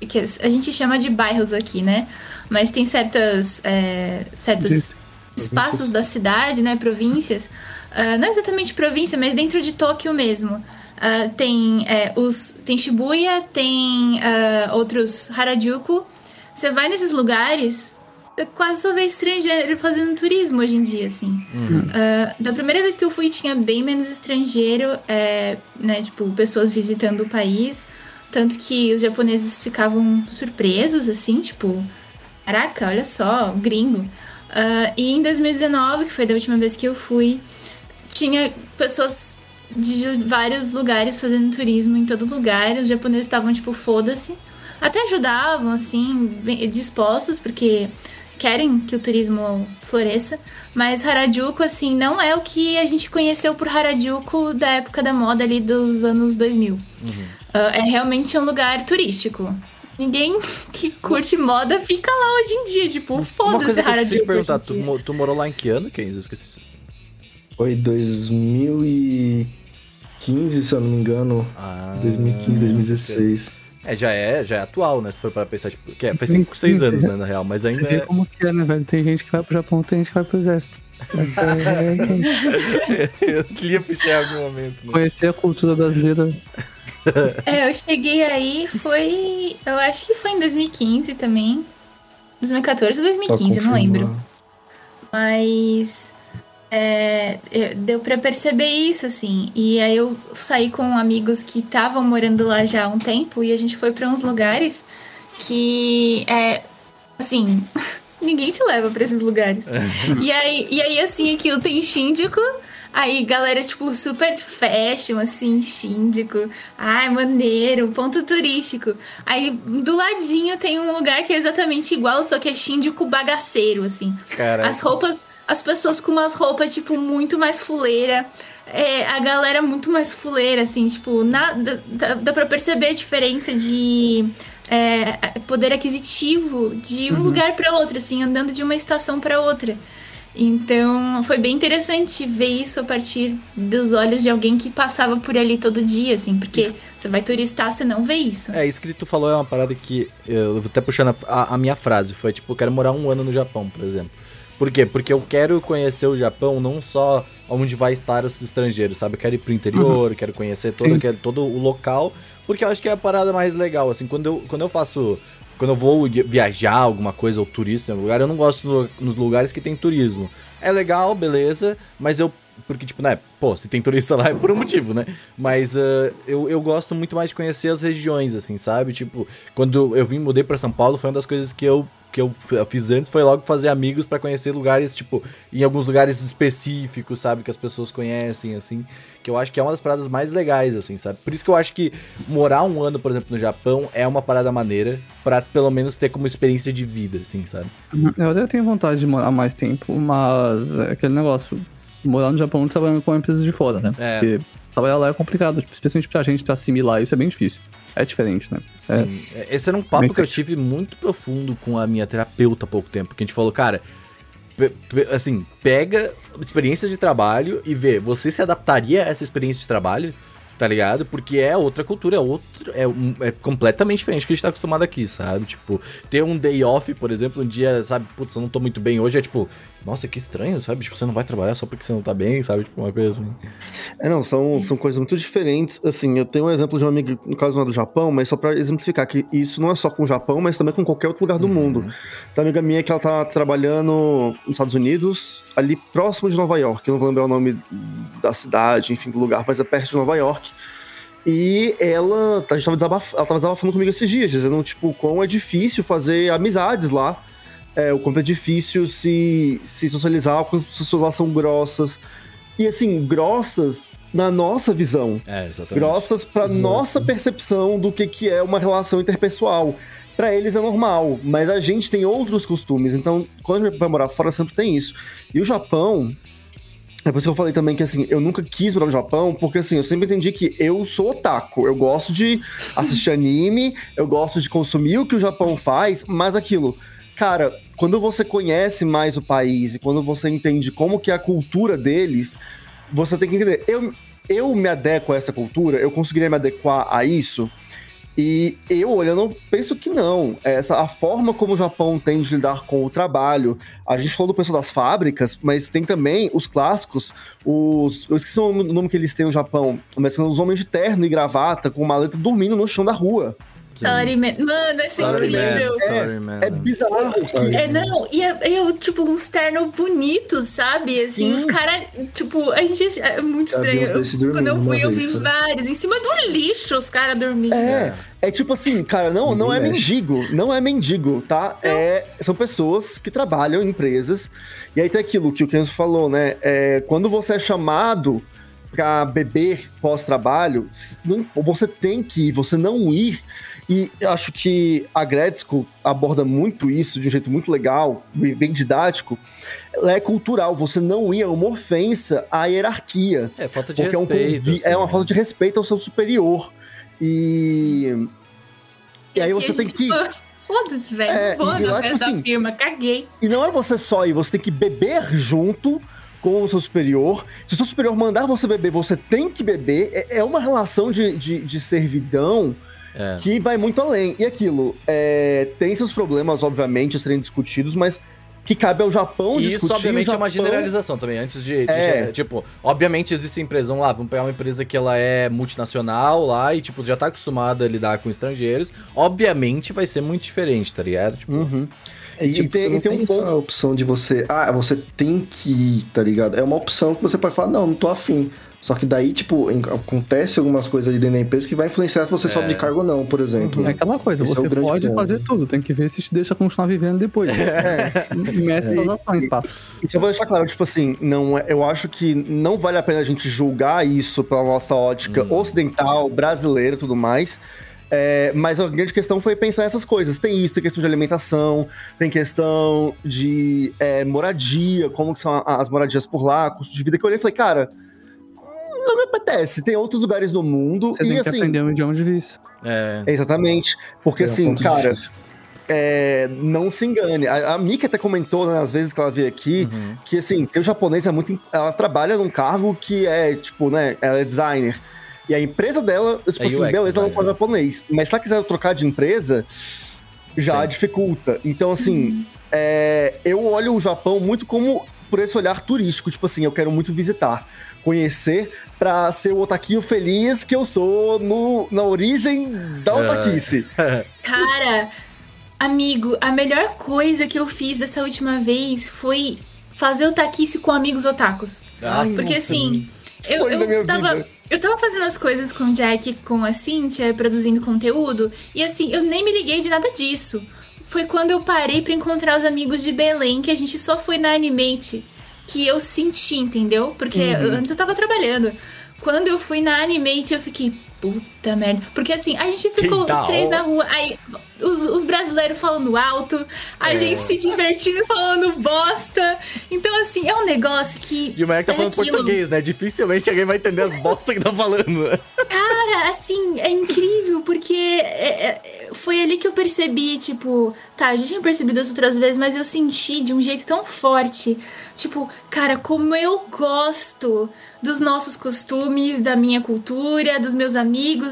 que a gente chama de bairros aqui, né? Mas tem certas, é, certos Províncias. Espaços da cidade, né? Províncias, ah, não exatamente província, mas dentro de Tóquio mesmo. Ah, tem é, os tem Shibuya, tem ah, outros Harajuku. Você vai nesses lugares, você quase só vê estrangeiro fazendo turismo hoje em dia, assim. Ah, da primeira vez que eu fui, tinha bem menos estrangeiro, é, né? Tipo, pessoas visitando o país. Tanto que os japoneses ficavam surpresos, assim, tipo, caraca, olha só, gringo. Ah, e em 2019, que foi da última vez que eu fui, tinha pessoas de vários lugares fazendo turismo em todo lugar. Os japoneses estavam, tipo, foda-se. Até ajudavam, assim, bem- dispostos, porque querem que o turismo floresça. Mas Harajuku, assim, não é o que a gente conheceu por Harajuku da época da moda ali dos anos 2000. Ah, é realmente um lugar turístico. Ninguém que curte moda fica lá hoje em dia, tipo, Uma foda-se coisa que eu esqueci de perguntar, tu, tu morou lá em que ano, Kenzo? Eu esqueci. Foi 2015, se eu não me engano. Ah, 2015, 2016. É, já é, já é atual, né? Se for para pensar, tipo, que é, faz 5, 6 anos, né, na real, mas Você ainda vê é... como que é, né, velho? Tem gente que vai pro Japão, tem gente que vai pro exército. Essa é- eu queria puxar em algum momento, né? Conhecer a cultura brasileira. É, eu cheguei aí, foi. Eu acho que foi em 2015 também. 2014 ou Só 2015, eu não lembro. Mas. é, eu- deu pra perceber isso, assim. E aí eu saí com amigos que estavam morando lá já há um tempo e a gente foi pra uns lugares que é. Assim. ninguém te leva pra esses lugares. e, aí, e aí, assim, aquilo tem Shinjuku. Aí, galera, tipo, super fashion, assim, Shinjuku. Ai, maneiro, ponto turístico. Aí, do ladinho tem um lugar que é exatamente igual, só que é Shinjuku bagaceiro, assim. Cara, As roupas, as pessoas com umas roupas, tipo, muito mais fuleira. É, a galera muito mais fuleira, assim, tipo, na, dá, dá- pra perceber a diferença de é, poder aquisitivo de um lugar pra outro, assim, andando de uma estação pra outra. Então, foi bem interessante ver isso a partir dos olhos de alguém que passava por ali todo dia, assim, porque você vai turistar, você não vê isso. É, isso que tu falou é uma parada que eu vou até puxando a, a- minha frase, foi tipo, eu quero morar um ano no Japão, por exemplo. Por quê? Porque eu quero conhecer o Japão não só onde vai estar os estrangeiros, sabe? Eu quero ir pro interior, quero conhecer todo, quero, todo o local, porque eu acho que é a parada mais legal, assim, quando eu, quando eu faço... Quando eu vou viajar, alguma coisa, ou turista em algum lugar, eu não gosto no- nos lugares que tem turismo. É legal, beleza, mas eu porque, tipo, né, pô, se tem turista lá é por um motivo, né? Mas ah, eu, eu gosto muito mais de conhecer as regiões, assim, sabe? Tipo, quando eu vim, mudei pra São Paulo, foi uma das coisas que eu, que eu fiz antes, foi logo fazer amigos pra conhecer lugares, tipo, em alguns lugares específicos, sabe? Que as pessoas conhecem, assim. Que eu acho que é uma das paradas mais legais, assim, sabe? Por isso que eu acho que morar um ano, por exemplo, no Japão é uma parada maneira pra pelo menos ter como experiência de vida, assim, sabe? Eu até tenho vontade de morar mais tempo, mas é aquele negócio. Morar no Japão trabalhando com empresas de fora, né? É. Porque trabalhar lá é complicado, especialmente pra gente pra assimilar isso é bem difícil. É diferente, né? Sim. Esse era um papo Bem que eu tive muito profundo com a minha terapeuta há pouco tempo, que a gente falou, cara, assim, pega experiência de trabalho e vê, você se adaptaria a essa experiência de trabalho, tá ligado? Porque é outra cultura, é outro, é, um- é completamente diferente do que a gente tá acostumado aqui, sabe? Tipo, ter um day off, por exemplo, um dia, sabe, putz, eu não tô muito bem hoje, é tipo, nossa, que estranho, sabe? Tipo, você não vai trabalhar só porque você não tá bem, sabe? Tipo, uma coisa assim. É, não, são, são coisas muito diferentes. Assim, eu tenho um exemplo de uma amiga, no caso não é do Japão, mas só pra exemplificar que isso não é só com o Japão, mas também com qualquer outro lugar do mundo. Tem uma amiga minha que ela tá trabalhando nos Estados Unidos, ali próximo de Nova York. Eu não vou lembrar o nome da cidade, enfim, do lugar, mas é perto de Nova York. E ela, a gente tava, desabaf ela tava desabafando comigo esses dias, dizendo, tipo, quão é difícil fazer amizades lá. É, o quanto é difícil se, se socializar, quando as pessoas lá são grossas. E assim, grossas na nossa visão. É, exatamente. Grossas pra Exato. nossa percepção do que, que é uma relação interpessoal. Pra eles é normal, mas a gente tem outros costumes. Então, quando a gente vai morar fora, sempre tem isso. E o Japão. É por isso que eu falei também que assim, eu nunca quis morar no Japão, porque assim, eu sempre entendi que eu sou otaku. Eu gosto de assistir anime, eu gosto de consumir o que o Japão faz, mas aquilo. Cara, quando você conhece mais o país e quando você entende como que é a cultura deles, você tem que entender. Eu, eu me adequo a essa cultura, eu conseguiria me adequar a isso. E eu, olhando, penso que não. Essa, a forma como o Japão tem de lidar com o trabalho. A gente falou do pessoal das fábricas, mas tem também os clássicos, os. Eu esqueci o nome que eles têm no Japão, mas são os homens de terno e gravata com maleta dormindo no chão da rua. Salaryman. Mano, isso é incrível. Salaryman. É bizarro. que- É, não, e é, é, tipo uns ternos bonitos, sabe? Assim, Sim. os caras, tipo, a gente. É muito estranho. Eu- Quando eu fui, eu vez, vi cara. vários. Em cima do lixo, os caras dormindo. É, é tipo assim, cara, não, não é mendigo, não é mendigo, tá? É, são pessoas que trabalham em empresas. E aí tem aquilo que o Kenzo falou, né? É, quando você é chamado pra beber pós-trabalho, você tem que ir, você não ir. E eu acho que a Gretzko aborda muito isso de um jeito muito legal, bem didático. Ela é cultural, você não ir é uma ofensa à hierarquia. É, falta de Porque é, um respeito. convi- é uma assim. falta de respeito ao seu superior. E. E aí você tem que. Foda-se, velho. É, e lá, na tipo assim, firma, caguei. E não é você só ir, você tem que beber junto com o seu superior. Se o seu superior mandar você beber, você tem que beber. É, é uma relação de, de, de servidão É. que vai muito além. E aquilo, é, tem seus problemas, obviamente, a serem discutidos, mas que cabe ao Japão E discutir. isso, obviamente, o é uma Japão- generalização também. Antes de. de- É. Tipo, obviamente existe empresa, vamos lá, vamos pegar uma empresa que ela é multinacional lá e, tipo, já tá acostumada a lidar com estrangeiros. Obviamente vai ser muito diferente, tá ligado? Tipo, Uhum. É, E- tipo, e tem- você não e tem um ponto- essa opção de você. Ah, você tem que ir, tá ligado? É uma opção que você pode falar, não, não tô afim. Só que daí, tipo, acontece algumas coisas ali dentro da empresa que vai influenciar se você sobe de cargo ou não, por exemplo. É aquela coisa, Esse é você grande pode fazer tudo, tem que ver se te deixa continuar vivendo depois. É. Mexe suas ações, passa. Isso eu vou deixar claro, tipo assim, não, é- eu acho que não vale a pena a gente julgar isso pela nossa ótica ocidental, brasileira e tudo mais. É, mas a grande questão foi pensar nessas coisas. Tem isso, tem questão de alimentação, tem questão de é, moradia, como que são as moradias por lá, custo de vida, que eu olhei e falei, cara, não me apetece. Tem outros lugares no mundo Você e tem que assim. aprender um idioma de vício. é. Exatamente. Porque É um assim, cara, difícil. é, não se engane. A, a Mika até comentou, né, às vezes que ela veio aqui, Uhum. que assim, o japonês é muito. Ela trabalha num cargo que é, tipo, né, ela é designer. E a empresa dela, tipo É assim, UX beleza, ela não fala japonês. Mas se ela quiser trocar de empresa, já Sim. dificulta. Então, assim, é, eu olho o Japão muito como por esse olhar turístico. Tipo assim, eu quero muito visitar, conhecer, pra ser o otaquinho feliz que eu sou no, na origem da É. otaquice. Cara, amigo, a melhor coisa que eu fiz dessa última vez foi fazer o taquice com amigos otakus. Nossa, Porque assim, eu, Sonho da minha eu tava. vida. Eu tava fazendo as coisas com o Jack, com a Cynthia, produzindo conteúdo, e assim, eu nem me liguei de nada disso. Foi quando eu parei pra encontrar os amigos de Belém, que a gente só foi na Animate, que eu senti, entendeu? Porque Uhum. antes eu tava trabalhando. Quando eu fui na Animate, eu fiquei, puta merda. Porque assim, a gente ficou da os três na rua, aí os, os brasileiros falando alto, a É. gente se divertindo falando bosta. Então, assim, é um negócio que. E o moleque tá é falando aquilo. português, né? Dificilmente alguém vai entender as bosta que tá falando. Cara, assim, é incrível, porque é- é- foi ali que eu percebi, tipo, tá, eu já tinha percebido isso outras vezes, mas eu senti de um jeito tão forte. Tipo, cara, como eu gosto dos nossos costumes, da minha cultura, dos meus amigos,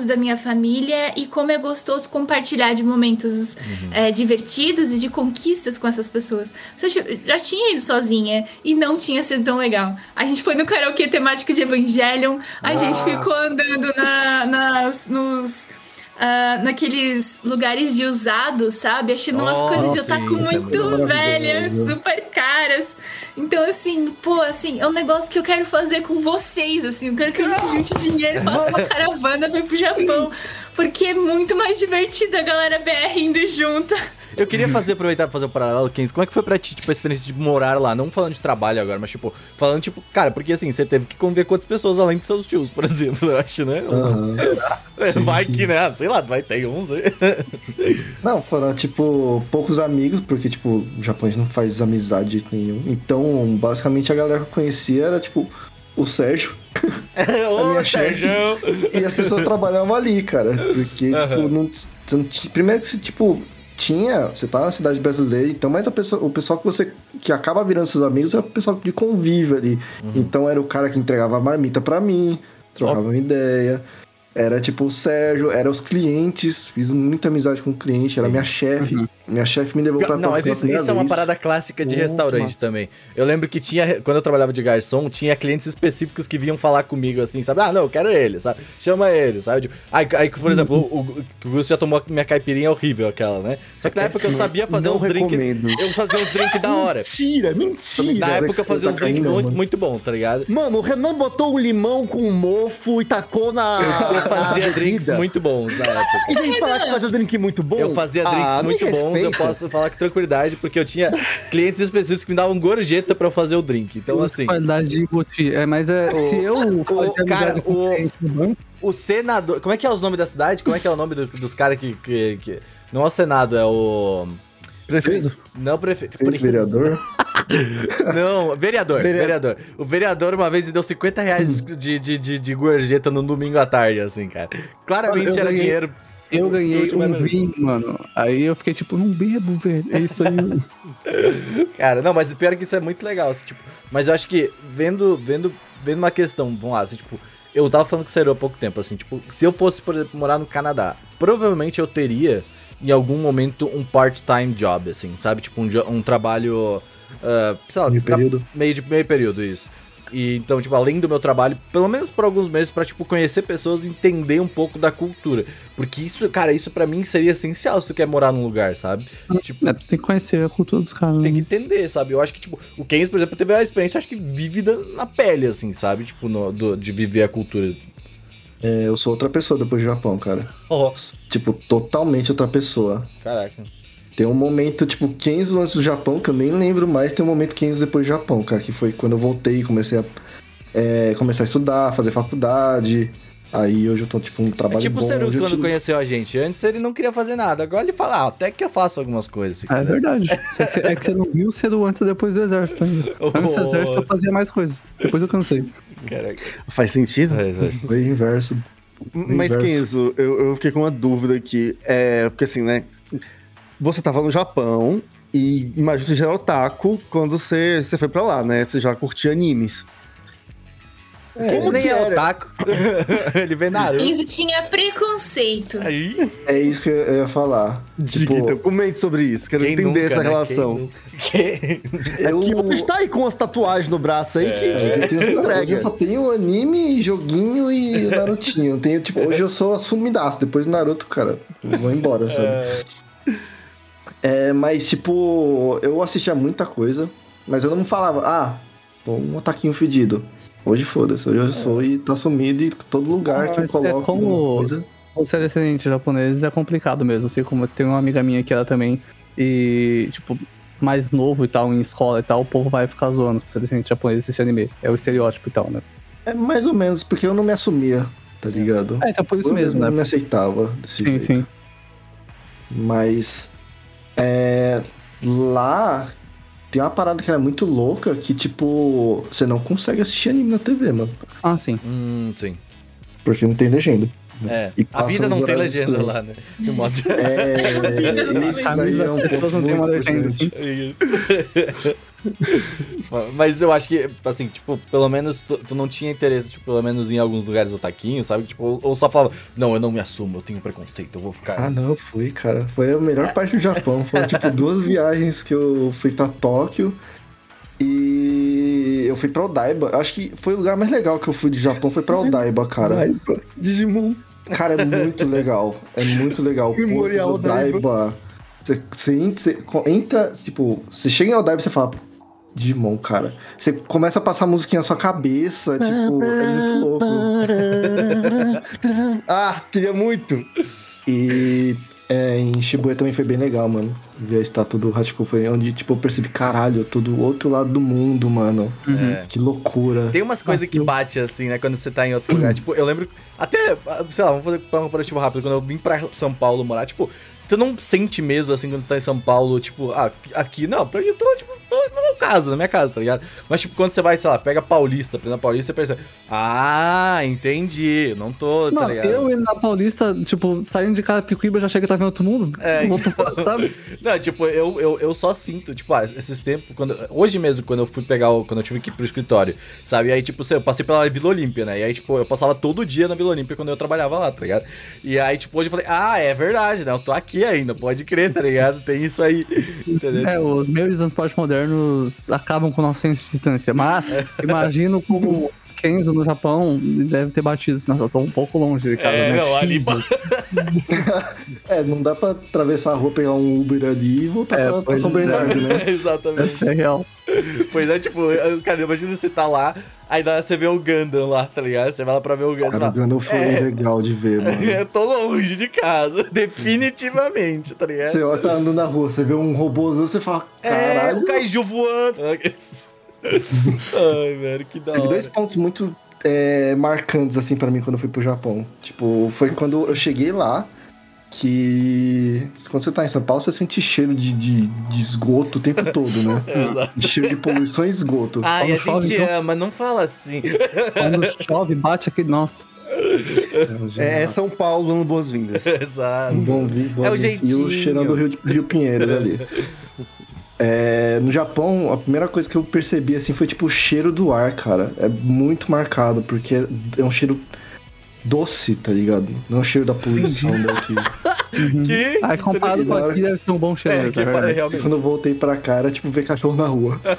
da minha família, e como é gostoso compartilhar de momentos é, divertidos e de conquistas com essas pessoas. Você já- tinha ido sozinha e não tinha sido tão legal. A gente foi no karaokê temático de Evangelion, a gente ficou andando na, nas, nos. Ah, naqueles lugares de usados, sabe? Achando umas Oh, coisas de otaku é muito muito velhas, super caras. Então, assim, pô, assim, é um negócio que eu quero fazer com vocês, assim. Eu quero que a gente junte dinheiro faça uma caravana ir pro Japão. Porque é muito mais divertido a galera BR indo junto. Eu queria fazer, aproveitar pra fazer o paralelo, Kens. Como é que foi pra ti, tipo, a experiência de morar lá? Não falando de trabalho agora, mas, tipo, falando, tipo, cara, porque assim, você teve que conviver com outras pessoas além de seus tios, por exemplo, eu acho, né? Aham. Sim, vai sim. que, né? Sei lá, vai ter uns aí. Não, foram, tipo, poucos amigos, porque, tipo, o Japão a gente não faz amizade de jeito nenhum. Então, basicamente, a galera que eu conhecia era, tipo, o Sérgio. Ô, minha chefe. Sérgio! E as pessoas trabalhavam ali, cara. Porque, Aham. tipo, não, Primeiro que você, tipo, tinha. Você tá na cidade brasileira, então, mas a pessoa, o pessoal que você. que acaba virando seus amigos é o pessoal de convívio ali. Uhum. Então era o cara que entregava a marmita pra mim, trocava uma ideia. Era tipo o Sérgio, era os clientes, fiz muita amizade com o cliente, era Sim. minha chefe. Minha chefe me levou pra Não, mas isso, isso é uma parada clássica de Pô, restaurante massa. também. Eu lembro que tinha, quando eu trabalhava de garçom, tinha clientes específicos que vinham falar comigo assim, sabe? Ah, não, eu quero ele, sabe? Chama ele, sabe? Aí, aí, por exemplo, o, o, o já tomou a minha caipirinha horrível, aquela, né? Só que na época eu sabia fazer Não uns drinks. Eu fazia uns drinks da hora. Mentira, mentira. Na época eu fazia uns tá drinks muito, muito bons, tá ligado? Mano, o Renan botou um limão com um mofo e tacou na. Eu fazia na drinks muito bons na época. E vem falar que fazia drink muito bom? Eu fazia drinks Ah, muito bons, eu posso falar com tranquilidade, porque eu tinha clientes específicos que me davam gorjeta pra eu fazer o drink. Então, assim, Qualidade de embutir. É, mas é, se eu fazia cara, o- o senador. Como é que é os nomes da cidade? Como é que é o nome do- dos caras que, que, que- Não é o Senado, é o. Prefeito. Não o prefeito. Feito vereador. Não, vereador, Vereador. vereador. O vereador uma vez me deu 50 reais de, de, de, de gorjeta no domingo à tarde, assim, cara. Claramente era ganhei- dinheiro. eu ganhei último um meu. vinho, mano. Aí eu fiquei tipo, não bebo, velho. É isso aí. Cara, não, mas pior é que isso é muito legal, assim, tipo. Mas eu acho que vendo, vendo, vendo uma questão, vamos lá, assim, tipo, eu tava falando com o Seru há pouco tempo, assim, tipo, se eu fosse, por exemplo, morar no Canadá, provavelmente eu teria, em algum momento, um part-time job, assim, sabe? Tipo, um, um trabalho. ah, sei lá, Meio período. meio de meio período, isso. E então, tipo, além do meu trabalho, pelo menos por alguns meses, pra, tipo, conhecer pessoas e entender um pouco da cultura. Porque isso, cara, isso pra mim seria essencial se tu quer morar num lugar, sabe? Tipo, É, você tem que conhecer a cultura dos caras. tem que né? entender, sabe? Eu acho que, tipo, o Keynes, por exemplo, teve a experiência, acho que vívida na pele, assim, sabe? Tipo, no- do- de viver a cultura. É, eu sou outra pessoa depois do Japão, cara. Oh, Tipo, totalmente outra pessoa. caraca. Tem um momento, tipo, 15 antes do Japão, que eu nem lembro mais, tem um momento 15 depois do Japão, cara, que foi quando eu voltei e comecei a, é, começar a estudar, fazer faculdade. Aí hoje eu tô, tipo, um É trabalho tipo o bom. Seru hoje eu quando conheceu a gente. Antes ele não queria fazer nada. Agora ele fala, ah, até que eu faço algumas coisas. É verdade. É que você- É que você não viu cedo antes e depois do exército ainda. Antes do exército eu fazia mais coisas. Depois eu cansei. Caraca. Faz sentido? Faz, faz. Foi inverso. Mas. Kenzo, eu, eu fiquei com uma dúvida aqui. É, porque assim, né? Você tava no Japão e imagina que você já era otaku quando você, você foi pra lá, né? Você já curtia animes. É, Como nem que é otaku. ele vê Naruto. Enzo tinha preconceito. Aí, é isso que eu ia falar. Diga, Tipo, então, comente sobre isso. Quero entender nunca, essa né? relação. Quem? Quem- É eu... que hoje tá aí com as tatuagens no braço aí que, eu que, tenho- hoje entrega. eu só tenho anime, joguinho e Narutinho. Eu tenho, tipo, hoje eu sou assumidaço. Depois do Naruto, cara, eu vou embora, sabe? É, mas, tipo, eu assistia muita coisa, mas eu não falava, ah, um ataquinho fedido. Hoje foda-se, hoje eu sou e tô assumido e todo lugar que eu é coloco como- alguma coisa. O ser descendente japonês é complicado mesmo. Eu sei como tem uma amiga minha que ela também. E, tipo, mais novo e tal, em escola e tal, o povo vai ficar zoando se ser descendente japonês assistir anime. É o estereótipo e tal, né? É mais ou menos, porque eu não me assumia, tá ligado? É, então por isso eu mesmo, não né? me aceitava desse Sim, jeito. sim. Mas é, lá tem uma parada que era muito louca que, tipo, você não consegue assistir anime na TV, mano. Ah, sim. Hum, sim. Porque não tem legenda. É. E A vida não tem legenda estranhos. lá, né? De modo É, é um tem uma muito legenda, importante. assim. Isso. Mas eu acho que, assim, tipo, pelo menos tu, tu não tinha interesse, tipo, pelo menos em alguns lugares otaquinhos, sabe? Tipo, ou- só falava, não, eu não me assumo, eu tenho preconceito, eu vou ficar. Ah, não, fui, cara. Foi a melhor parte do Japão. Foram, tipo, duas viagens que eu fui pra Tóquio e eu fui pra Odaiba. Eu Acho que foi o lugar mais legal que eu fui de Japão, foi pra Odaiba, cara. Ai, pô, Digimon. Cara, é muito legal. É muito legal. O Memorial do Odaiba. Você, você você entra, tipo, você chega em Odaiba e você fala, Digimon, cara. Você começa a passar musiquinha na sua cabeça, tipo, é muito louco. Ah, queria muito. E é, em Shibuya também foi bem legal, mano. Ver a estátua do Hachiko foi onde, tipo, eu percebi, caralho, tô do outro lado do mundo, mano. É. Que loucura. Tem umas coisas que bate, assim, né, quando você tá em outro lugar. Tipo, eu lembro, até, sei lá, vamos fazer um comparativo rápido. Quando eu vim pra São Paulo morar, tipo, tu não sente mesmo, assim, quando você tá em São Paulo, tipo, ah, aqui, não, pra mim eu tô, tipo, no meu casa, na minha casa, tá ligado? Mas, tipo, quando você vai, sei lá, pega Paulista, na Paulista, você percebe, ah, entendi, não tô, tá ligado? eu indo na Paulista, tipo, saindo de Carapicuíba, já chega e tá vendo outro mundo. É, então. sabe? Não, tipo, eu, eu, eu só sinto, tipo, ah, esses tempos, quando, hoje mesmo, quando eu fui pegar o. Quando eu tive que ir pro escritório, sabe? E aí, tipo, eu passei pela Vila Olímpia, né? E aí, tipo, eu passava todo dia na Vila Olímpia quando eu trabalhava lá, tá ligado? E aí, tipo, hoje eu falei, ah, é verdade, né? Eu tô aqui ainda, pode crer, tá ligado? Tem isso aí, entendeu? É, os meios de transporte modernos acabam com o nosso senso de distância. Mas, imagino como Kenzo no Japão deve ter batido. Nossa, eu tô um pouco longe de casa, É, né? não, ali-. É, não dá pra atravessar a rua, pegar um Uber ali e voltar É, pra, São é. Bernardo, né? Exatamente. É real. Pois é, tipo, cara, imagina você tá lá, aí você vê o Gundam lá, tá ligado? Você vai lá pra ver o Gundam. Cara, o Gandalf foi É. legal de ver, mano. eu tô longe de casa, definitivamente, tá ligado? Você ó, tá andando na rua, você vê um robôzão, você fala, É, caralho. o Kaiju voando. Ai, velho, que da Teve hora. dois pontos muito é, marcantes, assim, pra mim, quando eu fui pro Japão. Tipo, foi quando eu cheguei lá, que... Quando você tá em São Paulo, você sente cheiro de, de, de esgoto o tempo todo, né? Exato. cheiro de poluição e esgoto. Ai, a Quando chove, gente então. ama, não fala assim. Quando chove, bate aqui. Nossa. É, é São Paulo dando boas-vindas. Exato. Bom vi, bom É o vi. E jeitinho. o cheirando do Rio, Rio Pinheiros ali. É, no Japão, a primeira coisa que eu percebi assim foi tipo o cheiro do ar, cara. É muito marcado, porque é um cheiro doce, tá ligado? Não é o cheiro da poluição daqui. Que? Ah, comparado com aqui, deve ser um bom cheiro. É, que é realmente. quando eu voltei pra cá, era tipo ver cachorro na rua.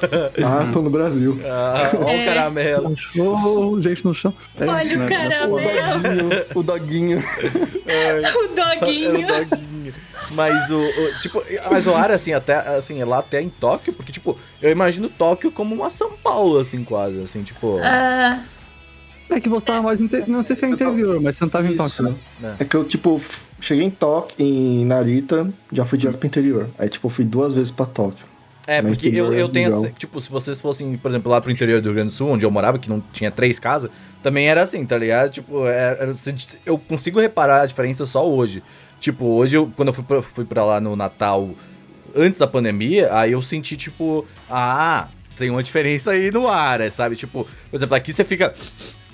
Ah, tô no Brasil. Ah, ó o É. caramelo. Cachorro, gente no chão. É Olha isso, o né? caramelo. O doguinho. O É o doguinho. doguinho. Mas o, o- Tipo, mas o ar, assim, até assim, lá até em Tóquio, porque, tipo, eu imagino Tóquio como uma São Paulo, assim, quase, assim, tipo. Ah, É que você tava mais. Inte... Não sei se é interior, mas você não tava em. Tóquio, né? É que eu, tipo, cheguei em Tóquio, em Narita, já fui direto pro interior. Aí, tipo, eu fui duas vezes pra Tóquio. É, Mas porque eu, eu é tenho, essa- tipo, se vocês fossem, por exemplo, lá pro interior do Rio Grande do Sul, onde eu morava, que não tinha três casas, também era assim, tá ligado? Tipo, era- era- eu consigo reparar a diferença só hoje. Tipo, hoje, eu, quando eu fui pra, fui pra lá no Natal, antes da pandemia, aí eu senti, tipo, ah, tem uma diferença aí no ar, é, sabe? Tipo, por exemplo, aqui você fica...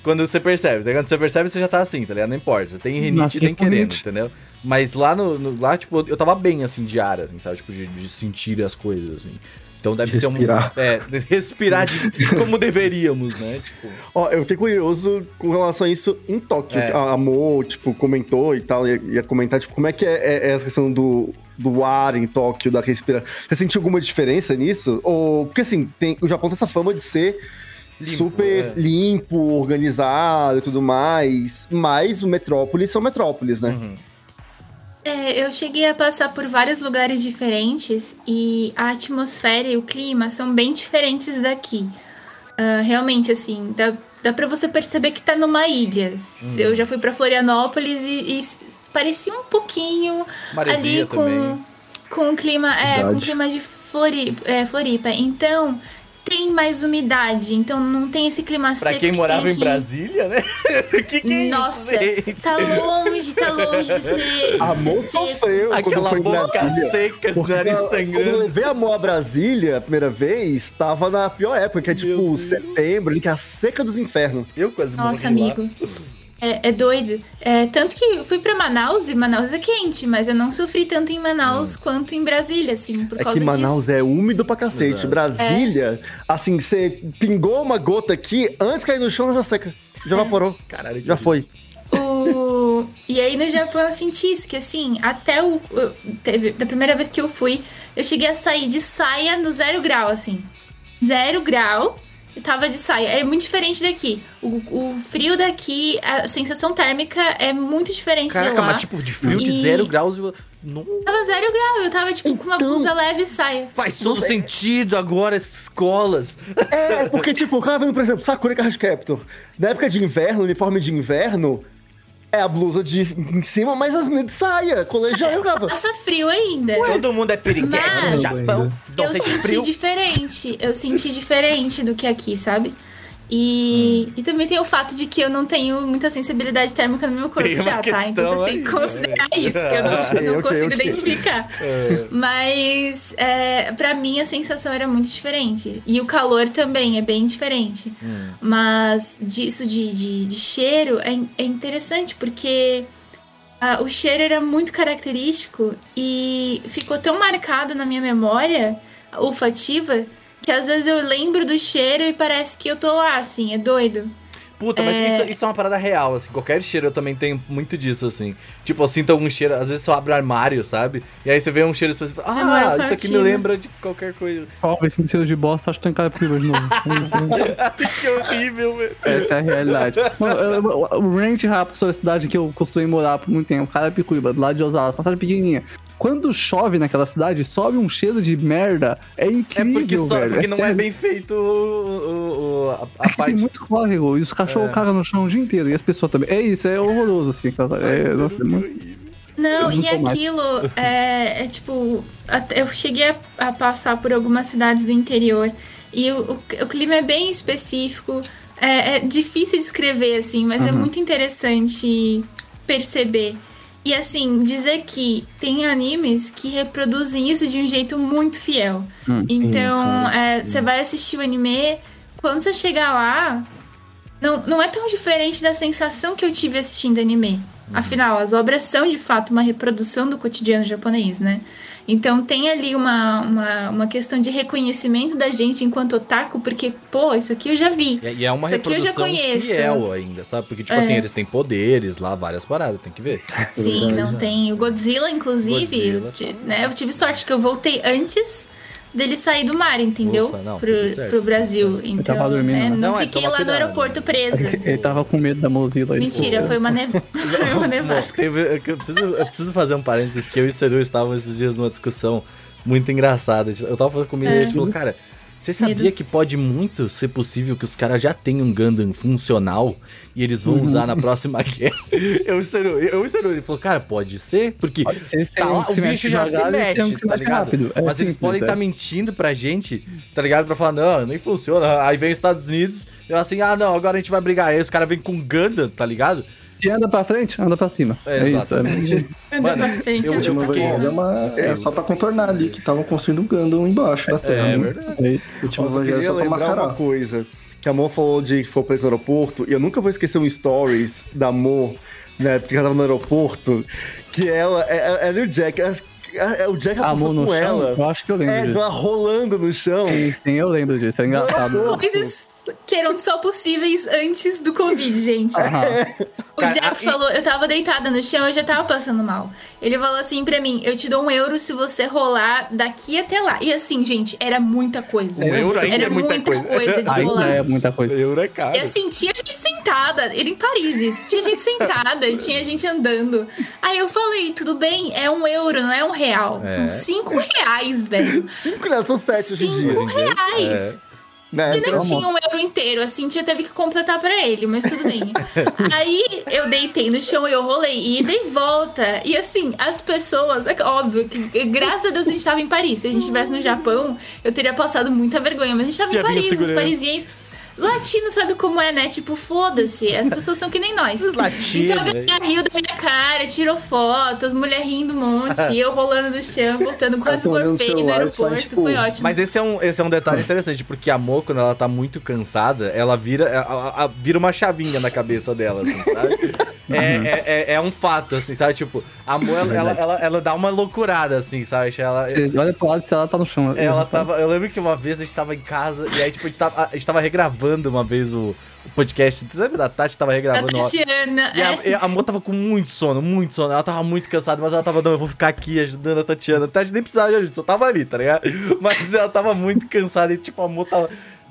Quando você percebe, tá ligado? Quando você percebe, você já tá assim, tá ligado? Não importa, você tem rinite Nasci nem querendo, entendeu? Mas lá no, no- lá, tipo, eu tava bem, assim, de ar, assim, sabe? Tipo, de, de sentir as coisas, assim. Então deve De ser respirar. um. É, de respirar de, como deveríamos, né? Tipo. Ó, eu fiquei curioso com relação a isso em Tóquio. É. A tipo, comentou e tal, ia, ia comentar, tipo, como é que é, é- é essa questão do, do ar em Tóquio, da respiração. Você sentiu alguma diferença nisso? Ou, porque assim, tem, o Japão tem essa fama de ser Limpo, super é. limpo, organizado e tudo mais, mas o metrópolis são metrópoles, né? uhum. é, eu cheguei a passar por vários lugares diferentes e a atmosfera e o clima são bem diferentes daqui. Ah, realmente, assim, dá, dá pra você perceber que tá numa ilha. Hum. Eu já fui pra Florianópolis e, e parecia um pouquinho Maresia ali com, também. com o clima, é, com o clima de Flori, é, Floripa. Então, tem mais umidade, então não tem esse clima Pra seco quem que morava em aqui. Brasília, né? que que é Nossa, isso, gente? tá longe, tá longe de ser. Amor de ser seco. sofreu quando Aquela foi em boca Brasília. seca, nariz quando eu sangrando. levei a Mo a Brasília a primeira vez, tava na pior época, que é tipo setembro, que é a seca dos infernos. Eu quase Nossa, morri lá. É, é doido. É, tanto que eu fui pra Manaus e Manaus é quente, mas eu não sofri tanto em Manaus quanto em Brasília, assim, por É causa que Manaus disso. é úmido pra cacete. Exato. Brasília, assim, você pingou uma gota aqui, antes de cair no chão, ela já seca. Já evaporou. Caralho, Já foi. O... E aí no Japão eu senti isso, que assim, até o. Teve, da primeira vez que eu fui, eu cheguei a sair de saia no zero grau, assim. Zero grau. Eu tava de saia. É muito diferente daqui. O, o frio daqui, a sensação térmica é muito diferente de Caraca, lá. mas tipo, de frio de E- zero graus. eu- Não Tava zero grau, eu tava tipo com uma Então- blusa leve e saia. faz todo sentido agora essas escolas. É, porque, tipo, o cara vendo, por exemplo, Sakura Card Captor. Na época de inverno, uniforme de inverno, é a blusa de em cima, mas as meninas de saia. Colegial eu tava. Passa frio ainda. Todo mundo é piriguete no Japão. Não eu senti frio. diferente. Eu senti diferente do que aqui, sabe? E, e também tem o fato de que eu não tenho muita sensibilidade térmica no meu corpo já, tá? Então vocês têm que aí, né? considerar isso, que eu não, Ok, não ok, consigo ok. identificar. É. Mas é, para mim a sensação era muito diferente. E o calor também é bem diferente. Hum. Mas disso de, de, de cheiro é, é interessante porque ah, o cheiro era muito característico e ficou tão marcado na minha memória olfativa que às vezes eu lembro do cheiro e parece que eu tô lá, assim, é doido. Puta, mas É. isso, isso é uma parada real, assim. Qualquer cheiro eu também tenho muito disso, assim. Tipo, eu sinto algum cheiro, às vezes eu abro o armário, sabe? E aí você vê um cheiro específico e fala, Memória ah, isso aqui me lembra de qualquer coisa. Talvez sinto cheiro de bosta, acho que tô em Carapicuíba de novo. É isso. que horrível, velho. Essa é a realidade. O rant rápido sobre a cidade que eu costumei morar por muito tempo, Carapicuíba, do lado de Osasco, uma cidade pequenininha. Quando chove naquela cidade, sobe um cheiro de merda. É É incrível, porque, só, velho. porque não é sério. bem feito o, o- o- a, a É que parte. tem muito córrego, e os cachorros É. cagam no chão o dia inteiro, e as pessoas também. É isso, é horroroso, assim. É, isso nossa, é muito... horrível. Não, e aquilo é, é tipo. Eu cheguei a, a passar por algumas cidades do interior e o, o, o clima é bem específico. É, é difícil de escrever, assim, mas é Uhum. muito interessante perceber. E assim, dizer que tem animes que reproduzem isso de um jeito muito fiel. Hum, então, é, você vai assistir o anime, quando você chegar lá, não, não é tão diferente da sensação que eu tive assistindo anime. Afinal, as obras são de fato uma reprodução do cotidiano japonês, né? Então tem ali uma, uma, uma questão de reconhecimento da gente enquanto otaku, porque, pô, isso aqui eu já vi. E e é uma Isso aqui eu já reprodução conheço. fiel ainda, sabe? Porque, tipo É. assim, eles têm poderes lá, várias paradas, tem que ver. Sim, não tem. O Godzilla, inclusive, Godzilla, tá. né, eu tive sorte que eu voltei antes dele sair do mar, entendeu? Ufa, não, pro, pro Brasil. Então, tava dormindo, né, né? não, Não, é, fiquei lá no aeroporto né? presa. Ele tava com medo da Mozilla. ele Mentira, foi uma, ne... foi uma nevasca. Teve- eu, preciso, eu preciso fazer um parênteses que eu e o Seru estavam esses dias numa discussão muito engraçada. Eu tava falando comigo e a gente falou, cara, você sabia Medo. que pode muito ser possível que os caras já tenham um Gundam funcional e eles vão usar na próxima guerra? Eu e Seru, eu e Seru, ele falou, cara, pode ser, porque Pode ser, eles tá lá, o bicho já se eles mexe, se tá ligado? É Mas eles simples, podem é. estar mentindo pra gente, tá ligado? Pra falar, não, nem funciona. Aí vem os Estados Unidos, eu assim, ah, não, agora a gente vai brigar. Aí os caras vêm com Gundam, tá ligado? Se anda pra frente, anda pra cima. É, É, isso. É. Mano, Pra frente, eu- A anda pra Vanguard é, uma, é só pra contornar ali que estavam construindo um Gundam embaixo da Terra. É né? verdade. É. O último Evangelho é só pra lembrar uma mascarar. coisa. Que a Mo falou de que foi preso no aeroporto. E eu nunca vou esquecer um stories da Mo, né? Porque ela tava no aeroporto. Que ela, é, é, ela e o Jack. o Jack A passou com no chão, ela. eu acho que eu lembro É, disso. ela rolando no chão. Sim, sim, eu lembro disso. É engraçado. Coisas que eram só possíveis antes do Covid, gente. Aham. O Cara, Jack a- falou, eu tava deitada no chão, eu já tava passando mal. Ele falou assim pra mim, eu te dou um euro se você rolar daqui até lá. E assim, gente, era muita coisa. Um euro ainda era é muita coisa. de Ainda rolar. é muita coisa. Euro é caro. E assim, tinha gente sentada, ele em Paris, isso. Tinha gente sentada, tinha gente andando. Aí eu falei, tudo bem, é um euro, não é um real. É. São cinco reais, velho. Cinco, né? São sete hoje em dia. Cinco reais. é. Né? Ele não tinha um euro inteiro, assim, tinha teve que completar pra ele, mas tudo bem. Aí eu deitei no chão e eu rolei, e volta. E assim, as pessoas, é óbvio que graças a Deus a gente tava em Paris. Se a gente estivesse no Japão, eu teria passado muita vergonha, mas a gente tava em vir o Paris, os segurança. parisienses. Latino sabe como é, né? Tipo, foda-se. As pessoas são que nem nós. Esses latinos, Então a né? galera riu da minha cara, tirou foto, as mulheres rindo um monte, e eu rolando no chão, voltando, quase olhando o morfei no aeroporto. tipo, Foi ótimo. Mas esse é, um, esse é um detalhe interessante, porque a Mo, quando ela tá muito cansada, ela vira, a- a- a- vira uma chavinha na cabeça dela, assim, sabe? É, é, é, é um fato, assim, sabe? Tipo, a Mo, ela, ela, ela, ela dá uma loucurada, assim, sabe? Ela, Você olha pro lado se ela tá no chão. ela tava. Eu lembro que uma vez a gente tava em casa e aí, tipo, a gente tava, a gente tava regravando uma vez o, o podcast. Você lembra da Tati? Tava A regravando. Tatiana. E a, é. e a Mo tava com muito sono, muito sono. Ela tava muito cansada, mas ela tava, não, eu vou ficar aqui ajudando a Tatiana. A Tati nem precisava de ajuda, só tava ali, tá ligado? Mas ela tava muito cansada e, tipo, a Mo tava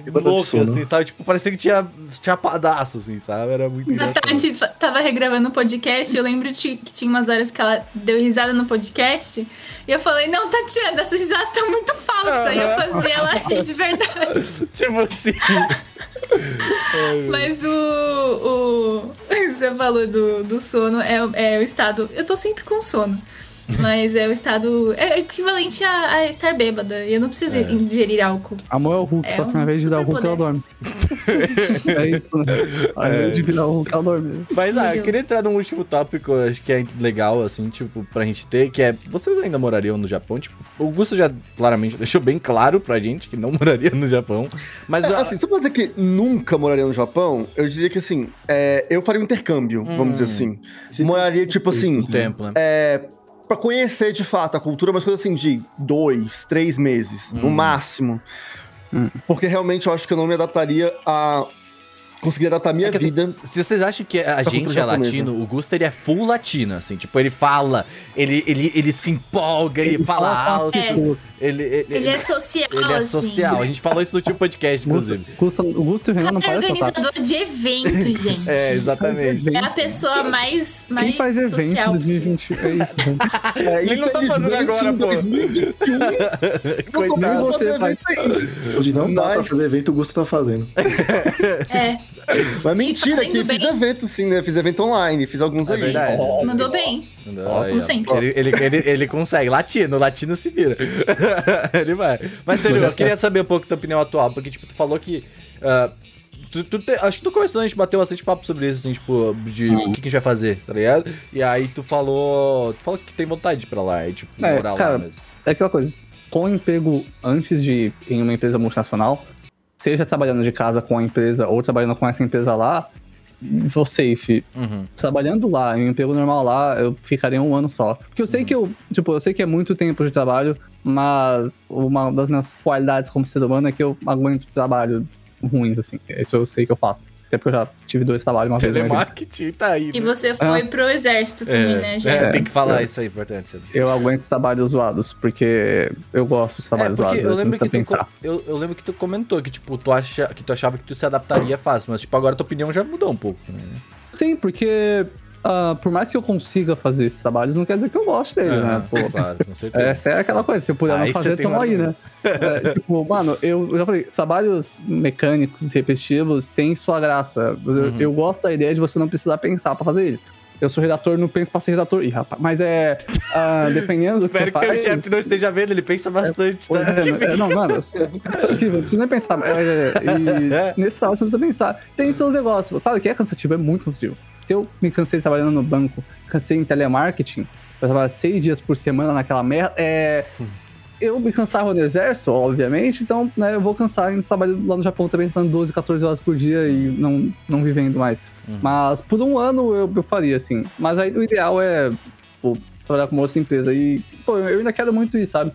louca, sono. assim, sabe? Tipo, parecia que tinha chapadaço, assim, sabe? Era muito A engraçado. Tati tava regravando o podcast, eu lembro de- que tinha umas horas que ela deu risada no podcast, e eu falei, não, Tatiana, essa risada tá muito falsa, e eu fazia ela rir de verdade. tipo assim. Mas o, o... Você falou do, do sono, é, o- é o estado... Eu tô sempre com sono. Mas é o estado... É equivalente a, a estar bêbada. E eu não preciso É. ingerir álcool. Amor é o Hulk, É só que um na vez de dar o Hulk, ela dorme. É isso, né? Aí É. de virar o calor mesmo. Mas, Meu ah, eu queria entrar num último tópico, acho que é legal, assim, tipo, pra gente ter, que é, vocês ainda morariam no Japão? Tipo, o Augusto já claramente deixou bem claro pra gente que não moraria no Japão, mas... É, ah, assim, só pra dizer que nunca moraria no Japão, eu diria que assim, é, eu faria um intercâmbio, vamos dizer assim. Moraria, tipo assim, um tempo, né? é, pra conhecer de fato a cultura, mas coisa assim de dois, três meses, no máximo. Hum. Porque realmente eu acho que eu não me adaptaria a. Conseguir adaptar a minha É que, assim, vida. se vocês acham que a pra gente é latino, o Gusto ele é full latino, assim, tipo, ele fala, ele, ele, ele se empolga, ele, fala com as alto, pessoas. ele, ele, Ele é social, ele é assim. social. A gente falou isso no último podcast, inclusive. O Gusto e o Renan não é parecem otaku. organizador de evento, gente. É, exatamente. É a pessoa mais, mais Quem faz evento social em possível. 2020? É isso, gente. É, Ele não tá fazendo agora, em pô. 2021, não tô Coitado. podendo você faz. evento ainda. Onde não dá pra Mas- fazer evento, o Gusto tá fazendo. É, Mas mentira, fazendo que eu fiz bem. evento sim, né? Fiz evento online, fiz alguns É aí. verdade. mandou bem. Aí, Como sempre. Ele, ele, ele, ele consegue. Latino, latino se vira. ele vai. Mas, sério, eu queria saber um pouco da tua opinião atual, porque, tipo, tu falou que. ah, tu, tu te- acho que no começo a gente bateu bastante papo sobre isso, assim, tipo, de o que, que a gente vai fazer, tá ligado? E aí tu falou. Tu falou que tem vontade de ir pra lá, e, tipo, É, morar lá cara, mesmo. É aquela coisa, com emprego antes de ir em uma empresa multinacional, seja trabalhando de casa com a empresa ou trabalhando com essa empresa lá, vou safe. Uhum. Trabalhando lá, em um emprego normal lá, eu ficaria um ano só. Porque eu sei que eu, tipo, eu sei que é muito tempo de trabalho, mas uma das minhas qualidades como ser humano é que eu aguento trabalho ruins, assim. Isso eu sei que eu faço. Até porque eu já tive dois trabalhos uma vez. na minha vida. Telemarketing tá aí. E né? você foi pro exército também, né, É, já. é, tem que falar É. isso aí, importante. Cedro. Eu aguento trabalhos zoados, porque eu gosto de trabalhos É, zoados, eu né? Não lembro, que tu, eu, eu lembro que tu comentou que, tipo, tu, acha, que tu achava que tu se adaptaria fácil, mas, tipo, agora tua opinião já mudou um pouco né? Sim, porque ah, por mais que eu consiga fazer esses trabalhos, não quer dizer que eu goste dele, né? Aham, Pô, claro, com certeza. essa é aquela coisa, se eu puder Aí não fazer, tamo aí, né? É, tipo, mano, eu, já falei, trabalhos mecânicos, repetitivos, tem sua graça. Eu, Uhum. eu gosto da ideia de você não precisar pensar pra fazer isso. Eu sou redator, não penso pra ser redator. Ih, rapaz, mas é. ah, dependendo do que Espero você que teu faz. chefe não esteja vendo, ele pensa bastante, tá? é, é, não, mano, eu sou cansativo, eu preciso nem pensar. É, e É. nesse trabalho você não precisa pensar. Tem seus negócios. Claro que é cansativo, é muito cansativo. Se eu me cansei trabalhando no banco, cansei em telemarketing, eu trabalhava seis dias por semana naquela merda, é. Eu me cansava no exército, obviamente, então né, eu vou cansar em trabalho lá no Japão também, trabalhando 12, 14 horas por dia e não, não vivendo mais. Uhum. Mas por um ano eu, eu faria, assim. Mas aí o ideal é pô, trabalhar com uma outra empresa. E, pô, eu ainda quero muito isso, sabe?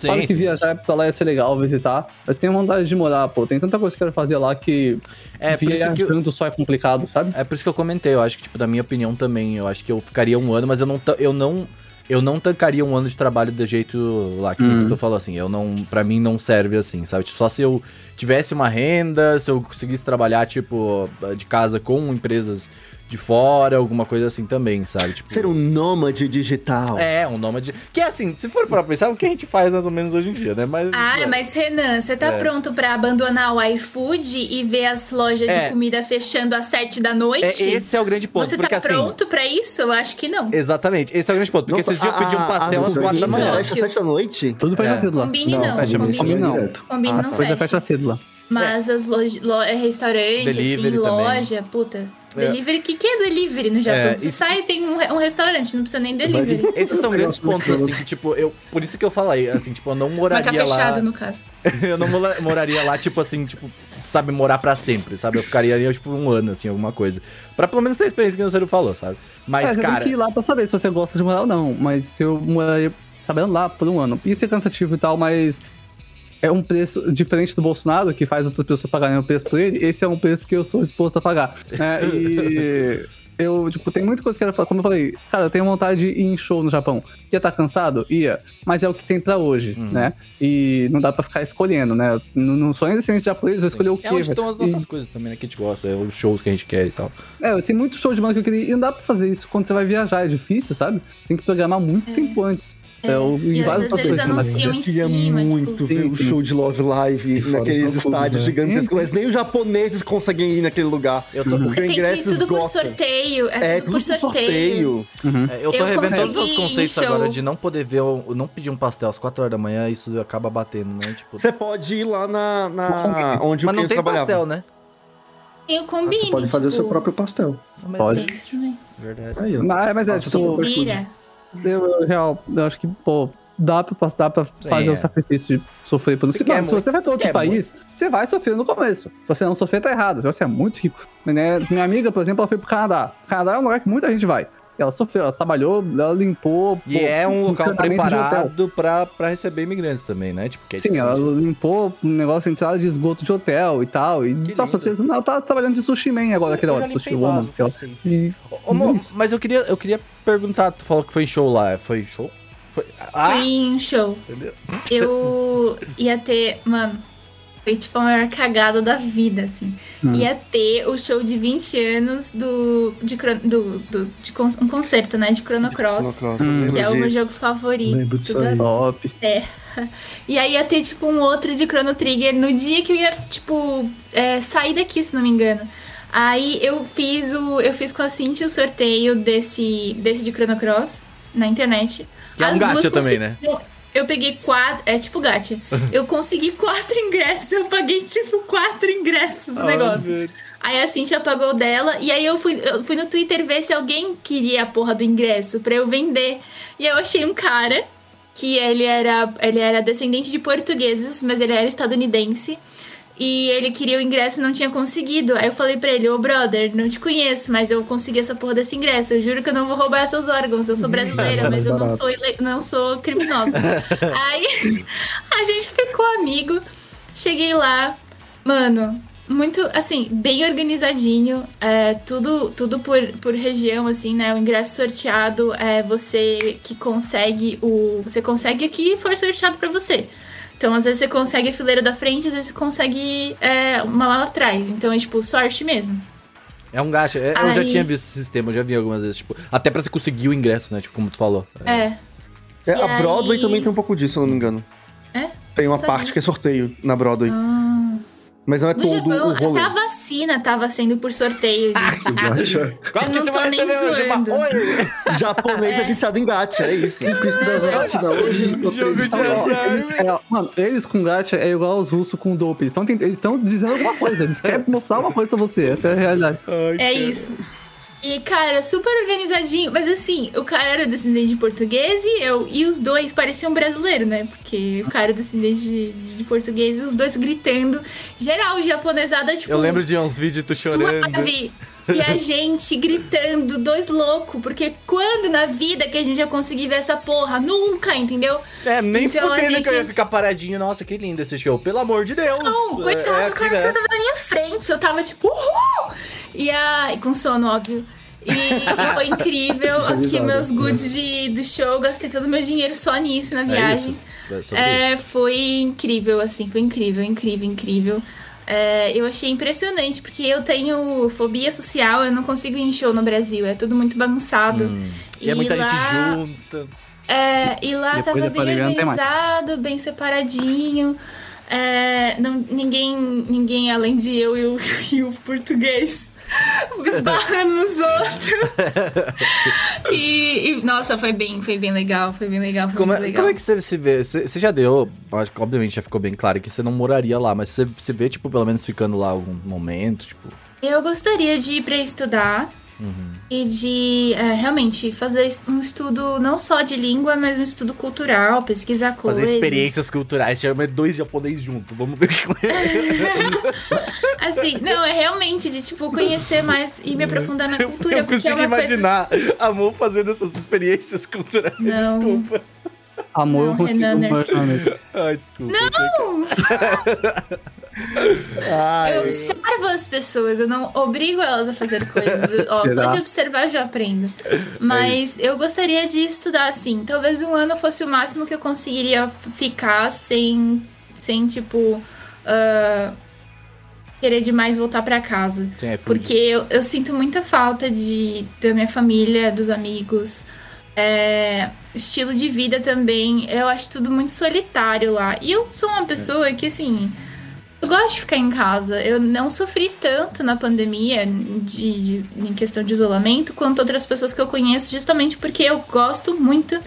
Claro que viajar pra lá ia ser legal, visitar, mas tenho vontade de morar, pô. Tem tanta coisa que eu quero fazer lá que É, isso que eu- viajando só é complicado, sabe? É por isso que eu comentei, eu acho que, tipo, da minha opinião também, eu acho que eu ficaria um ano, mas eu não, eu não, eu não tancaria um ano de trabalho do jeito lá, que Uhum. tu falou assim, eu não, pra mim não serve assim, sabe? Tipo, Só se eu tivesse uma renda, se eu conseguisse trabalhar, tipo, de casa com empresas de fora, alguma coisa assim também, sabe? Tipo, Ser um nômade digital. É, um nômade. Que é assim, se for pra pensar, é o que a gente faz mais ou menos hoje em dia, né? Mas. Ah, mas Renan, você tá É. pronto pra abandonar o iFood e ver as lojas É. de comida fechando às sete da noite? É, esse é o grande ponto, Você porque tá assim. pronto pra isso? Eu acho que não. Exatamente, esse é o grande ponto. Porque Nossa, esses dias eu pedi um pastel as às quatro da manhã. Fecha às sete da noite? Tudo faz É. a cédula. Combine não, fecha combine, não. direto. Combine Ah, não as coisas fecha. fecha a cédula. Mas as lojas, lo, é restaurante, Delivery assim, também. loja, puta. É. Delivery, o que, que é delivery no Japão? É, Você isso- sai e tem um, um restaurante, não precisa nem delivery. Esses são grandes pontos, assim, que, tipo, eu. Por isso que eu falei, assim, tipo, eu não Marca moraria lá. fechado, no caso. eu não moraria lá, tipo assim, tipo, sabe, morar pra sempre, sabe? Eu ficaria ali, tipo, um ano, assim, alguma coisa. Pra pelo menos ter a experiência que o Ciro falou, sabe? Mas, é, você cara. tem que ir lá pra saber se você gosta de morar ou não. Mas se eu moraria sabendo lá por um ano. Isso é cansativo e tal, mas é um preço diferente do Bolsonaro, que faz outras pessoas pagarem o preço por ele. Esse é um preço que eu estou disposto a pagar. né? E eu, tipo, tem muita coisa que eu quero falar. Como eu falei, cara, eu tenho vontade de ir em show no Japão. Ia estar cansado? Ia. Mas é o que tem pra hoje, Uhum. né? E não dá pra ficar escolhendo, né? Não, não sou ainda descendente japonês, vou escolher o quê? É onde estão as nossas coisas também, né? Que a gente gosta, é os shows que a gente quer e tal. É, tem muito show de banda que eu queria e não dá pra fazer isso quando você vai viajar, é difícil, sabe? Você tem que programar muito tempo antes. É, o- e às várias vezes outras eles coisas, mas- anunciam em Eu queria cima, muito tipo... ver o show de Love Live E fora naqueles estádios né? gigantescos, mas nem os japoneses conseguem ir naquele lugar. Eu tô, Uhum. Porque o Tem que ir ingresso tudo por sorteio. É, É, tudo tudo por por sorteio. Uhum. é, eu tô Eu revendo todos os meus conceitos agora de não poder ver, não pedir um pastel às 4 horas da manhã, isso acaba batendo, né? Tipo. Você pode ir lá na, na- onde Mas o não Chris tem trabalhava. pastel, né? Tem o combine. Você pode fazer o seu tipo, próprio pastel. Pode. também. Verdade. Aí, ó. Mas, mas é, tipo, super food. Vira. Eu, real, eu acho que, pô, dá pra, dá pra fazer é. o sacrifício de sofrer por Se se, quer mano, se muito, você vai pra outro quer país, você vai sofrer no começo. Se você não sofrer, tá errado. Se você é muito rico. Né? Minha amiga, por exemplo, ela foi pro Canadá. O Canadá é um lugar que muita gente vai. Ela sofreu, ela trabalhou, ela limpou. E pô, é um local preparado pra, pra receber imigrantes também, né? Tipo, que é Sim, ela limpou um negócio de entrada de esgoto de hotel e tal. E Que passou lindo. ela tá trabalhando de sushi man agora, aquele Eu hora, sushi woman, vaso, sei. E- Ô, mas eu queria, eu queria perguntar, tu falou que foi em show lá, foi show? Foi... Ah, Fui em um show. entendeu? Eu ia ter, mano, foi tipo a maior cagada da vida, assim. Hum. Ia ter o show de 20 anos do. de, do, do de con- um concerto, né? De Chrono Cross. Cross, Hum. Que é o meu jogo favorito. Lembro disso da aí. Top. E aí ia ter, tipo, um outro de Chrono Trigger no dia que eu ia, tipo, é, sair daqui, se não me engano. Aí eu fiz o. Eu fiz com a Cintia o sorteio desse, desse de Chrono Cross na internet. Que é um gacha também, né? Eu peguei quatro. É tipo gacha. Eu consegui quatro ingressos. Eu paguei, tipo, quatro ingressos no negócio. Aí a Cintia pagou dela. E aí eu fui, eu fui no Twitter ver se alguém queria a porra do ingresso pra eu vender. E eu achei um cara que ele era, ele era descendente de portugueses, mas ele era estadunidense. E ele queria o ingresso e não tinha conseguido. Aí eu falei pra ele, ô brother, não te conheço, mas eu consegui essa porra desse ingresso. Eu juro que eu não vou roubar seus órgãos. Eu sou brasileira, mas eu não sou, não sou criminosa. Aí a gente ficou amigo. Cheguei lá, mano, muito, assim, bem organizadinho. É, tudo tudo por, por região, assim, né? O ingresso sorteado é você que consegue o. Você consegue o que for sorteado pra você. Então, às vezes você consegue a fileira da frente, às vezes você consegue é, uma lá atrás. Então é tipo sorte mesmo. É um gacha. É, Eu já Aí- tinha visto esse sistema, eu já vi algumas vezes, tipo, até pra tu conseguir o ingresso, né? Tipo, como tu falou. É. É, E a Broadway aí- também tem um pouco disso, se eu não me engano. É? Tem uma Sabia. parte que é sorteio na Broadway. Ah. Mas não é No todo Japão, o rolê. até a vacina tava sendo por sorteio. gente. Gacha. Eu que você vai receber hoje? Uma... zoando. Oi! Japonês é viciado em gacha, é isso. Cristo da vacina hoje, Jogo de azar. É, mano, eles com gacha é igual aos russos com dope. Eles estão eles estão dizendo alguma coisa. Eles querem mostrar alguma coisa pra você. Essa é a realidade. É isso. E, cara, super organizadinho. Mas assim, o cara era descendente de português e eu. E os dois pareciam brasileiro, né? Porque o cara era descendente de, de português e os dois gritando. Geral, japonesada, tipo. Eu lembro de uns vídeos de tu chorando. Suave. E a gente gritando, dois loucos. Porque quando na vida que a gente ia conseguir ver essa porra? Nunca, entendeu? É, nem Então, a fudendo que eu ia gente- ficar paradinho. Nossa, que lindo esse show. Pelo amor de Deus. Não, coitado, é o aqui, cara né? tava na minha frente. Eu tava tipo, uhul! E ai, com sono, óbvio. E, e foi incrível. Aqui, Visualizado. meus goods de, do show, gastei todo o meu dinheiro só nisso na É viagem. isso. É É, foi incrível, assim, foi incrível, incrível, incrível. É, eu achei impressionante, porque eu tenho fobia social, eu não consigo ir em show no Brasil, é tudo muito bagunçado. Hum. E é muita lá- gente junta. É, e lá Depois tava bem organizado, bem separadinho. É, não, ninguém, ninguém além de eu e o, e o português esbarrando nos outros. e, e, nossa, foi bem, foi bem legal, foi bem legal, foi Como é, legal. como é que você se vê? Você, você já deu, obviamente já ficou bem claro que você não moraria lá, mas você se vê, tipo, pelo menos ficando lá algum momento, tipo... Eu gostaria de ir pra estudar Uhum. e de é, realmente fazer um estudo não só de língua, mas um estudo cultural, pesquisar Fazer coisas. experiências culturais, chama dois japoneses juntos, vamos ver o que Assim, não, é realmente de, tipo, conhecer mais e me aprofundar na cultura, Eu é consigo coisa... imaginar a Mo fazendo essas experiências culturais, Não. desculpa. Amor, Não, eu consigo Renan, né? Ai, desculpa. que- Eu observo as pessoas, eu não obrigo elas a fazer coisas. Ó, só de observar já aprendo. Mas eu gostaria de estudar, assim. Talvez um ano fosse o máximo que eu conseguiria ficar sem, sem tipo, ah, querer demais voltar pra casa. Sim, é. Porque eu, eu sinto muita falta de, da minha família, dos amigos. É, estilo de vida também. Eu acho tudo muito solitário lá. E eu sou uma pessoa que, assim. Eu gosto de ficar em casa. Eu não sofri tanto na pandemia de, de- em questão de isolamento quanto outras pessoas que eu conheço, justamente porque eu gosto muito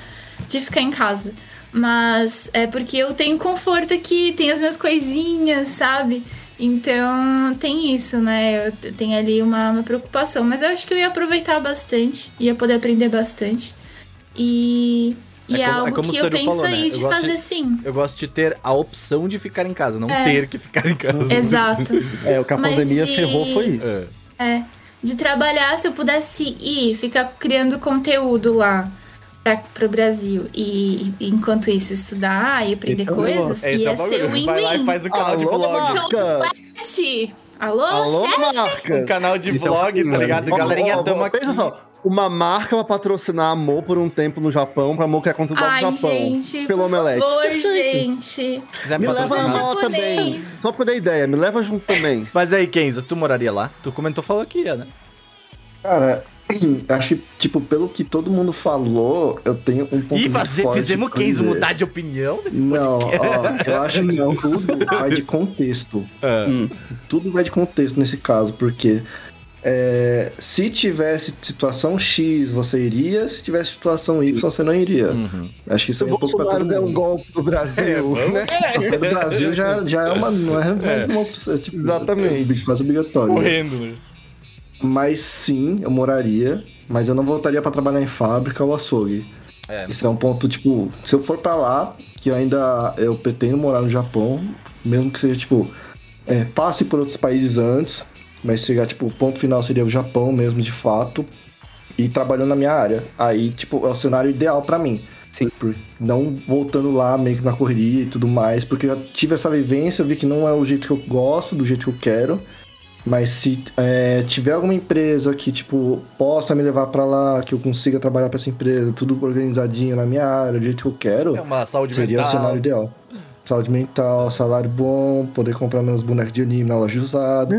de ficar em casa. Mas é porque eu tenho conforto aqui, tenho as minhas coisinhas, sabe? Então tem isso, né? Eu tenho ali uma, uma preocupação. Mas eu acho que eu ia aproveitar bastante, ia poder aprender bastante. E, e É é, como- é algo como o que eu penso falou, né? aí Eu de gosto fazer de- sim. Eu gosto de ter a opção de ficar em casa, não É. ter que ficar em casa. Exato. É, o que a Mas pandemia de- ferrou foi isso. É. É. De trabalhar, se eu pudesse ir, ficar criando conteúdo lá pra, pro Brasil. E, e enquanto isso, estudar e aprender Esse é o coisas. Esse é ia o ser bagulho. Vai lá e win-win. faz um canal de Alô, vlog. Alô? Alô, Um Marcas! canal de Isso é o vlog, tá ligado? Ó, Galerinha, ó, tamo ó, aqui. Pensa só, uma marca vai patrocinar Amor por um tempo no Japão, pra Amor criar conteúdo no Ai, Japão. gente, pelo por Omelete. favor, Perfeito. gente. Se quiser Me leva na mala também. Só pra eu dar ideia, me leva junto também. Mas aí, Kenza, tu moraria lá? Tu comentou, falou que ia, né? Cara, acho que, tipo, pelo que todo mundo falou, eu tenho um ponto Ih, muito fazer, forte fizemos o pra Kenzo mudar de opinião nesse Não, podcast. ó, eu acho que tudo vai de contexto. É. Hum. Tudo vai de contexto nesse caso, porque é, se tivesse situação X, você iria, se tivesse situação Y, você não iria. Uhum. Acho que isso é um pouco pra Bolsonaro todo der um mundo. golpe no Brasil, É, né? Sair do Brasil já, já é uma, não é mais uma opção. Tipo, Exatamente. É quase obrigatório. Correndo, né? Mas sim, eu moraria, mas eu não voltaria pra trabalhar em fábrica ou açougue. É. Isso é um ponto, tipo, se eu for pra lá, que eu ainda eu pretendo morar no Japão, mesmo que seja, tipo, é, passe por outros países antes, mas chegar, tipo, o ponto final seria o Japão mesmo, de fato, e trabalhando na minha área. Aí, tipo, é o cenário ideal pra mim. Sim. Por não voltando lá meio que na correria e tudo mais, porque eu já tive essa vivência, vi que não é o jeito que eu gosto, do jeito que eu quero. Mas se é, tiver alguma empresa que, tipo, possa me levar pra lá, que eu consiga trabalhar pra essa empresa, tudo organizadinho na minha área, do jeito que eu quero, É uma saúde seria mental. o cenário ideal. Saúde mental, salário bom, poder comprar meus bonecos de anime na loja usada.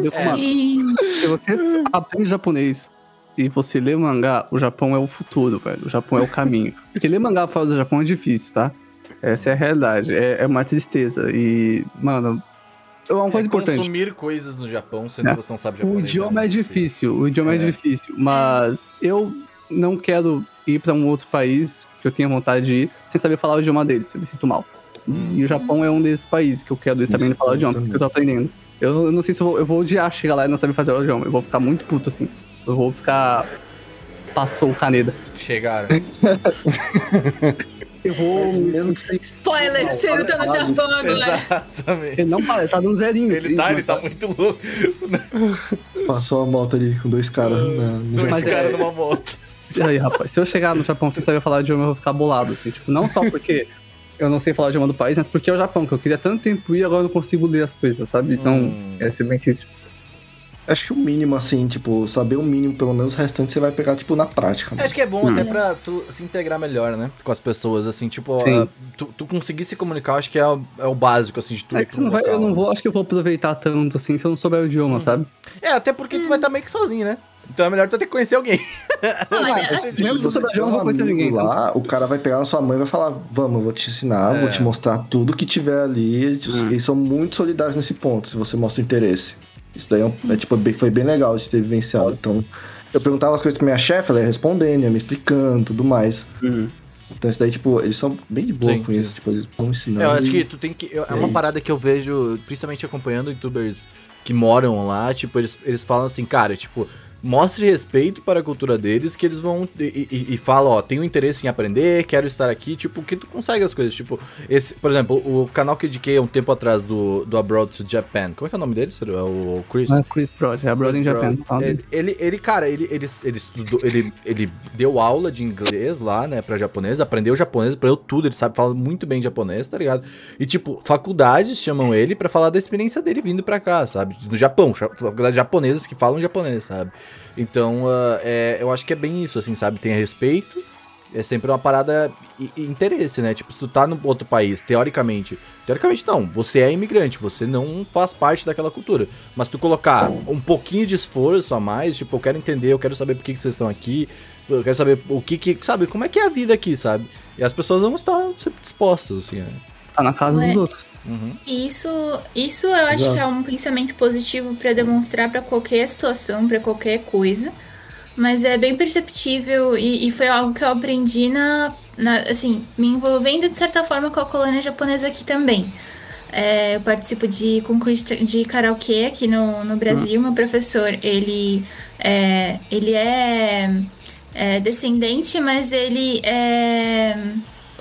Se você aprende japonês e você lê mangá, o Japão é o futuro, velho. O Japão é o caminho. Porque ler mangá fora do Japão é difícil, tá? Essa é a realidade. É, é uma tristeza. E, mano, é uma coisa é importante. consumir coisas no Japão, sendo É. que você não sabe O japonês. idioma é muito difícil, o idioma é, É. difícil, mas eu não quero ir pra um outro país que eu tenha vontade de ir sem saber falar o idioma deles, eu me sinto mal. E o Japão é um desses países que eu quero ir sabendo falar o idioma, porque eu tô aprendendo. Eu, eu não sei se eu vou, eu vou odiar chegar lá e não saber fazer o idioma, eu vou ficar muito puto assim. Eu vou ficar. Passou o Caneda. Chegaram. Eu vou. Mas mesmo que você Spoiler, você não tá no. Japão agora. Exatamente. Ele não para, ele tá dando zerinho. Ele tá, ele tá muito louco. passou a moto ali com dois caras na, no Dois caras é- numa moto. Aí, rapaz, se eu chegar no Japão sem saber falar o idioma, eu vou ficar bolado, assim. Tipo, não só porque eu não sei falar o idioma do país, mas porque é o Japão, que eu queria tanto tempo ir e agora eu não consigo ler as coisas, sabe? Então, Hum. é ser bem crítico. Acho que o mínimo, assim, tipo, saber o mínimo, pelo menos o restante você vai pegar, tipo, na prática. né? Acho que é bom Hum. até pra tu se integrar melhor, né? Com as pessoas, assim, tipo, Sim. ah, tu, tu conseguir se comunicar, acho que é, o- é o básico, assim, de tu É que não vai, eu não né? vou, acho que eu vou aproveitar tanto assim se eu não souber o idioma, sabe? É, até porque tu vai estar meio que sozinho, né? Então é melhor tu ter que conhecer alguém. Olha, mas assim, mesmo se souber você idioma, eu não vou conhecer ninguém. então. Lá, o cara vai pegar na sua mãe e vai falar: Vamos, eu vou te ensinar, É. vou te mostrar tudo que tiver ali. Eles, Hum. eles são muito solidários nesse ponto, se você mostra interesse. Isso daí é, um- é, tipo, bem- foi bem legal de ter vivenciado. Então, eu perguntava as coisas pra minha chefe, ela ia respondendo, ia me explicando tudo mais. Uhum. Então, isso daí, tipo, eles são bem de boa Sim, com sim. isso. Tipo, eles vão ensinando. eu acho que tu tem que. eu- É É uma isso. parada que eu vejo, principalmente acompanhando youtubers que moram lá, tipo, eles, eles falam assim, cara, tipo. Mostre respeito para a cultura deles, que eles vão. E, e, e fala, ó, tenho interesse em aprender, quero estar aqui, tipo, que tu consegue as coisas. Tipo, esse, por exemplo, o canal que eu indiquei há um tempo atrás do, do Abroad to Japan. Como é que é o nome dele? É o Chris? É Chris Prod, é a Brother in Japan. Fala. Ele, ele, ele, cara, ele, ele, ele estudou, ele, ele deu aula de inglês lá, né, pra japonês, aprendeu japonês, aprendeu tudo, ele sabe falar muito bem japonês, tá ligado? E, tipo, faculdades chamam ele pra falar da experiência dele vindo pra cá, sabe? No Japão, ja- faculdades japonesas que falam japonês, sabe? Então, ah, é, eu acho que é bem isso, assim, sabe? Tem respeito, é sempre uma parada e, e interesse, né? Tipo, se tu tá num outro país, teoricamente. Teoricamente não, você é imigrante, você não faz parte daquela cultura. Mas tu colocar um pouquinho de esforço a mais, tipo, eu quero entender, eu quero saber por que, que vocês estão aqui, eu quero saber o que que. Sabe, como é que é a vida aqui, sabe? E as pessoas vão estar sempre dispostas, assim, né? Tá na casa Ué. dos outros. Uhum. E Isso, isso eu acho Exato. que é um pensamento positivo para demonstrar para qualquer situação, para qualquer coisa. Mas é bem perceptível e, e foi algo que eu aprendi na, na- assim, me envolvendo de certa forma com a colônia japonesa aqui também. É, eu participo de concurso de karaokê aqui no, no Brasil. Meu professor, ele é, ele é, é descendente, mas ele é.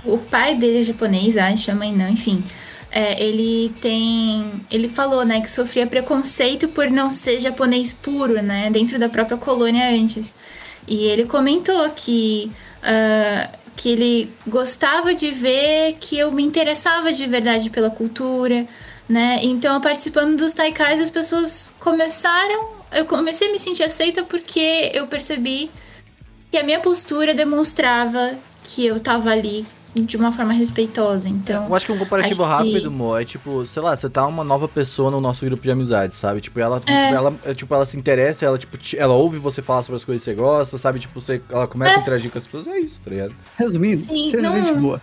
O pai dele é japonês, acho, a mãe não, enfim. É, ele tem. Ele falou, né, que sofria preconceito por não ser japonês puro, né, dentro da própria colônia antes. E ele comentou que. Uh, que ele gostava de ver que eu me interessava de verdade pela cultura, né? Então, participando dos taikais, as pessoas começaram. Eu comecei a me sentir aceita porque eu percebi que a minha postura demonstrava que eu tava ali de uma forma respeitosa. Então, eu acho que um comparativo rápido, que... Mo, é tipo, sei lá, você tá uma nova pessoa no nosso grupo de amizade, sabe? Tipo, ela, é. ela, é, tipo, ela se interessa, ela, tipo, ela ouve você falar sobre as coisas que você gosta, sabe? Tipo, você, ela começa é. a interagir com as pessoas, é isso, tá ligado? Resumindo, Sim, não... gente boa.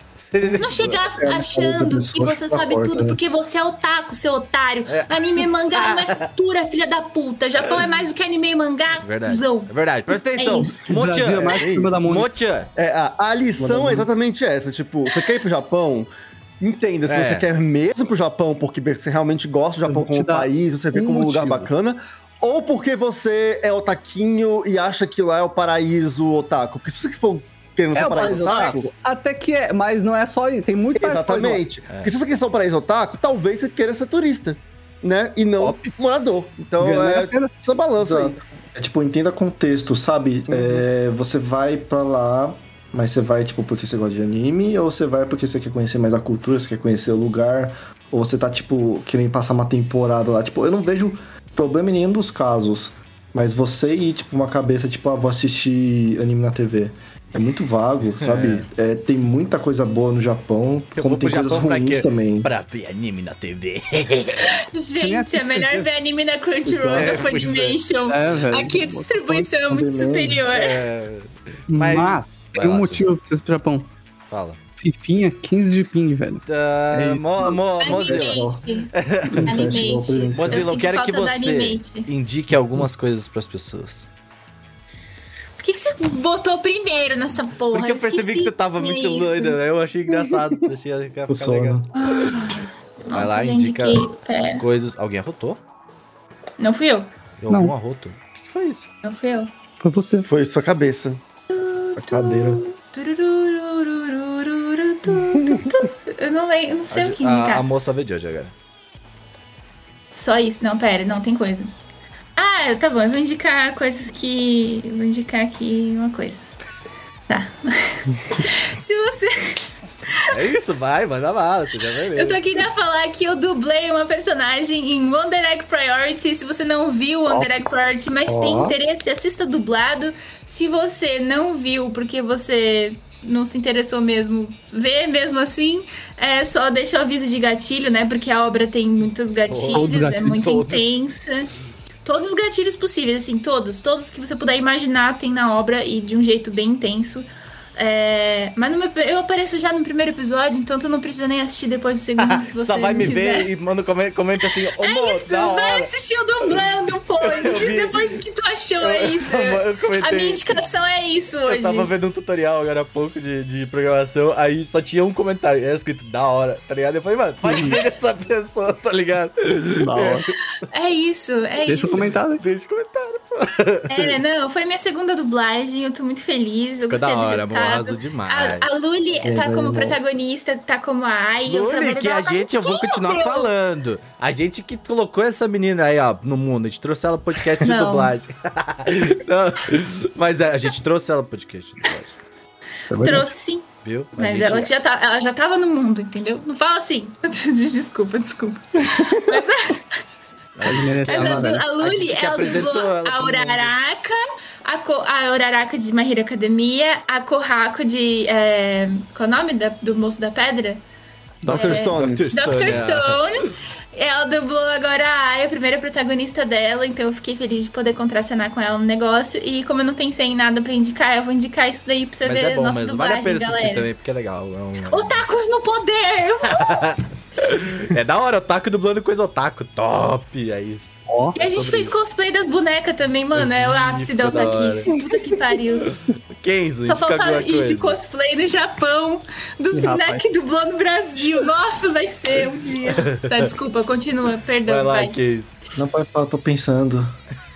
Não chegar é, achando que você sabe porta, tudo, né? porque você é otaku, seu otário. É. Anime e mangá não é cultura, filha da puta. Japão é mais do que anime e mangá. Verdade. É verdade. Presta atenção. É Mocha. É mais da Mocha. É, a, a lição é exatamente essa. Tipo, você quer ir pro Japão? Entenda, se é. você quer mesmo pro Japão, porque você realmente gosta do Japão como país, você vê um como um lugar bacana, ou porque você é otaquinho e acha que lá é o paraíso otaku. Porque se você for querendo ser é paraíso otaku. otaku. Até que é, mas não é só isso, tem muito Exatamente. É. Porque se você quer ser um paraíso otaku, talvez você queira ser turista, né? E não Top. morador. Então é essa balança aí. É tipo, entenda contexto, sabe? Uhum. É, você vai pra lá, mas você vai, tipo, porque você gosta de anime, ou você vai porque você quer conhecer mais a cultura, você quer conhecer o lugar, ou você tá, tipo, querendo passar uma temporada lá. Tipo, eu não vejo problema em nenhum dos casos. Mas você ir, tipo, uma cabeça, tipo, ah, vou assistir anime na TV. É muito vago, sabe? É. É, tem muita coisa boa no Japão, Eu como tem coisas ruins também. Pra ver anime na TV. Gente, é melhor ver anime na Crunchyroll é, da Funimation. É, Aqui a distribuição é muito superior. É. Mas, Mas tem um motivo pra vocês pro Japão. Fala. Fifinha 15 de ping, velho. Uh, mo, mo, Mozilla. Mozilla, eu quero que você indique algumas coisas pras pessoas que, que você botou primeiro nessa porra? Porque eu percebi que tu tava muito isso. loira, né? Eu achei engraçado. achei que ia ficar legal. Ah, Vai lá, indica coisas. Alguém arrotou? Não fui eu. Eu ouvi um arroto. O que, que foi isso? Não fui eu. Foi você. Foi sua cabeça. A cadeira. Eu não lembro, não sei a, o que indicar. A, a moça veio de hoje agora. Só isso? Não, pera, não, tem coisas. Ah, tá bom, eu vou indicar coisas que. vou indicar aqui uma coisa. Tá. Se você. É isso, vai, manda bala, você já vai ver. Eu só queria falar que eu dublei uma personagem em Wonder Egg Priority. Se você não viu Wonder Egg Priority, mas oh. tem interesse, assista dublado. Se você não viu, porque você não se interessou mesmo, vê mesmo assim, é só deixa o aviso de gatilho, né? Porque a obra tem muitos gatilhos, oh, é muito todos. intensa. Todos os gatilhos possíveis, assim, todos. Todos que você puder imaginar tem na obra e de um jeito bem intenso. É, mas meu, eu apareço já no primeiro episódio, então tu não precisa nem assistir depois do segundo, se você Só vai me quiser. ver e manda comenta, comenta assim, ô, é isso, vai assistir o dublando, pô. depois do que tu achou, é isso. A minha indicação é isso hoje. Eu tava vendo um tutorial agora há pouco de, de programação, aí só tinha um comentário, era escrito, da hora, tá ligado? Eu falei, mano, pode ser essa pessoa, tá ligado? Da hora. É isso, é Deixa isso. Deixa o comentário. Deixa o. É, não, foi minha segunda dublagem, eu tô muito feliz, eu gostei da hora, do arrasou demais. A, a Luli tá como protagonista, tá como a Ai. Luli, que a gente, eu vou continuar falando. A gente que colocou essa menina aí, ó, no mundo. A gente trouxe ela pro podcast de dublagem. Não, mas é, a gente trouxe ela pro podcast de dublagem. Trouxe sim. Viu? Mas gente... ela, já tá, ela já tava no mundo, entendeu? Não fala assim. desculpa, desculpa. Mas é... A, a Luli, ela dublou a Uraraka, a, Co a Uraraka de My Hero Academia, a Kohako de. É, qual é o nome da, do moço da pedra? Dr. É, Stone. Dr. Stone. Dr. Stone. Ela dublou agora a Ai, a primeira protagonista dela, então eu fiquei feliz de poder contracenar com ela no negócio. E como eu não pensei em nada pra indicar, eu vou indicar isso daí pra você mas ver é bom, nossa mas dublagem, vale a pena galera. assistir também, porque é legal. É um... Otakus no poder! é da hora, otaku dublando coisa otaku. Top, é isso. Oh, e a gente fez isso. cosplay das bonecas também, mano. É o ápice da otaquice. Puta que pariu. Kenzo, Só falta ir de cosplay no Japão, dos que dublou no Brasil. Nossa, vai ser um dia. Tá, desculpa, continua, perdão, Vai lá, vai. Kenzo. Não pode falar, tô pensando.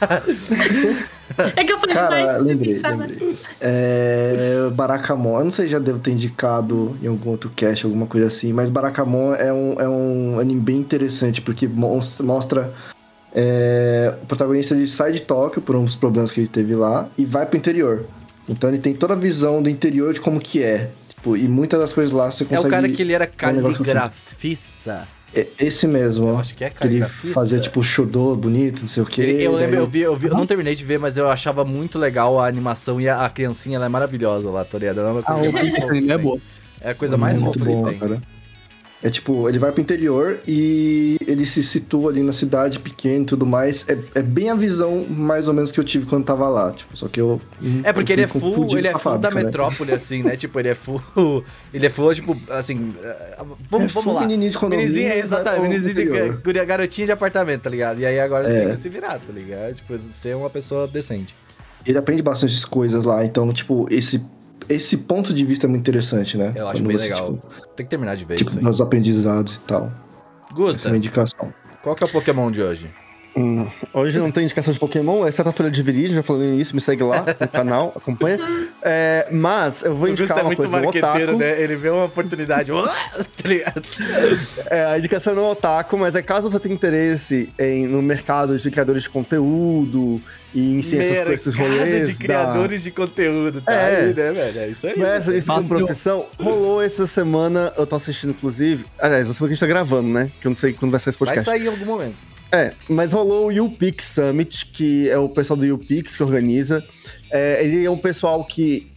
É que eu falei mais Cara, pra você lembrei, pensar, né? lembrei. É, Barakamon, eu não sei se já devo ter indicado em algum outro cast, alguma coisa assim, mas Barakamon é um, é um anime bem interessante, porque mos- mostra é, o protagonista ele sai de Tóquio por uns problemas que ele teve lá e vai pro interior. Então ele tem toda a visão do interior de como que é. Tipo, e muitas das coisas lá você É consegue... o cara que ele era assim. caligrafista. É Esse mesmo, Eu ó. acho que é Que ele caligrafista. fazia, tipo, shodô bonito, não sei o quê. Ele- eu daí- lembro, eu vi, eu vi, eu não terminei de ver, mas eu achava muito legal a animação e a, a criancinha, ela é maravilhosa lá, tá ligado? Ela é A coisa roupa mais desse fofa é. É a coisa mais muito fofa boa, que tem. cara. É tipo, ele vai pro interior e ele se situa ali na cidade pequena e tudo mais. É, é bem a visão, mais ou menos, que eu tive quando tava lá. Tipo, só que eu. É porque eu ele é full, ele é full da né? metrópole, assim, né? Tipo, ele é full. Ele é full, tipo, assim. eh, Vamos, É vamos lá. menininho de condomínio, Menininha, vai exatamente. Menininho de garotinha de apartamento, tá ligado? E aí agora É. tem que se virar, tá ligado? Tipo, ser uma pessoa decente. Ele aprende bastante coisas lá. Então, tipo, esse, esse ponto de vista é muito interessante, né? Eu acho Quando bem você, legal. Tipo, Tem que terminar de ver tipo isso dos aprendizados e tal. Essa é Gusta, uma indicação. qual que é o Pokémon de hoje? Hum, Hoje não tem indicação de Pokémon, exceto a Folha de Virgem, já falei nisso, me segue lá no canal, acompanha. É, mas eu vou indicar é uma muito coisa no marqueteiro, Otaku. né? Ele vê uma oportunidade. tá? É, a indicação no Otaku, mas é caso você tenha interesse em, no mercado de criadores de conteúdo e em ciências com esses Mercado rolês. de criadores de conteúdo, tá É. aí, né, velho? É isso aí. Da... Mas né? isso como Fácil. profissão, rolou essa semana, eu tô assistindo inclusive. Aliás, essa semana que a gente tá gravando, né? Que eu não sei quando vai sair esse Vai podcast. sair em algum momento. É, mas rolou o YouPix Summit, que é o pessoal do YouPix que organiza. É, ele é um pessoal que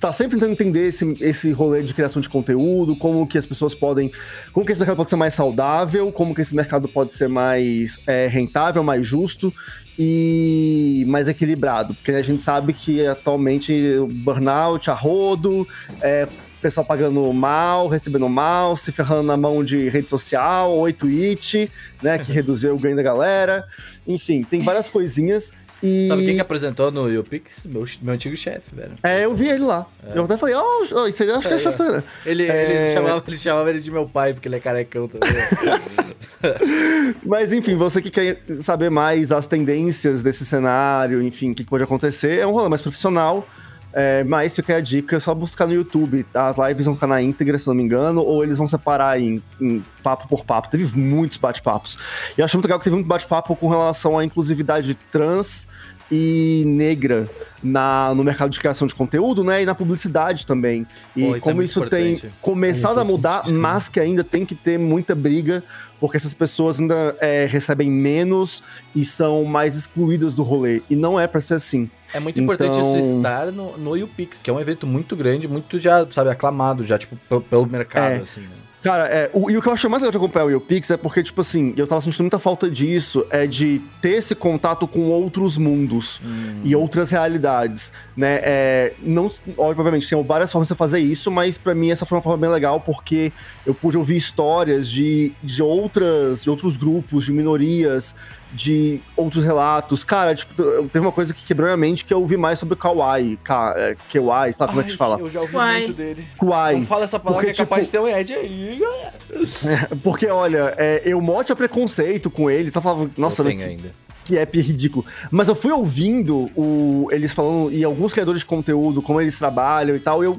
tá sempre tentando entender esse, esse rolê de criação de conteúdo, como que as pessoas podem. Como que esse mercado pode ser mais saudável, como que esse mercado pode ser mais é, rentável, mais justo e mais equilibrado. Porque a gente sabe que atualmente o burnout, a rodo, é, pessoal pagando mal, recebendo mal, se ferrando na mão de rede social, oi Twitch, né, que reduziu o ganho da galera. Enfim, tem várias coisinhas. E Sabe quem que apresentou no YouPix? Meu, meu antigo chefe, velho. é, eu vi ele lá. Eu até falei, ó, oh, isso aí acho que é Aí, chefe também. Ele, É. ele, chamava, ele chamava ele de meu pai, porque ele é carecão também. Mas enfim, você que quer saber mais das tendências desse cenário, enfim, o que pode acontecer, é um rolê mais profissional. É, mas fica a dica, é só buscar no YouTube. As lives vão ficar na íntegra, se não me engano, ou eles vão separar em, em papo por papo. Teve muitos bate-papos. E eu acho muito legal que teve muito bate-papo com relação à inclusividade trans e negra na, no mercado de criação de conteúdo, né? E na publicidade também. E Pô, isso é como muito isso tem importante. começado É a mudar, mas que ainda tem que ter muita briga, porque essas pessoas ainda é, recebem menos e são mais excluídas do rolê. E não é pra ser assim. É muito importante Então- isso estar no, no YouPix, que é um evento muito grande, muito já, sabe, aclamado já, tipo, pelo, pelo mercado, É. assim, né? Cara, é, o, e o que eu acho mais legal de acompanhar o YouPix é porque, tipo assim, eu tava sentindo muita falta disso, é de ter esse contato com outros mundos Hum. e outras realidades, né? É, não, obviamente, tem várias formas de fazer isso, mas pra mim essa foi uma forma bem legal porque eu pude ouvir histórias de, de outras, de outros grupos, de minorias, de outros relatos. Cara, tipo, teve uma coisa que quebrou minha mente que eu ouvi mais sobre Kawaii, Ka, é, Kawaii, sabe como é que se fala? Eu já ouvi muito dele. Kawaii. Não fala essa palavra Porque, que é capaz tipo- de ter um Ed aí, galera. Porque, olha, é, eu mote a preconceito com eles, só falava, nossa, eu tenho que, ainda. que app ridículo. Mas eu fui ouvindo o, eles falando, e alguns criadores de conteúdo, como eles trabalham e tal, e eu,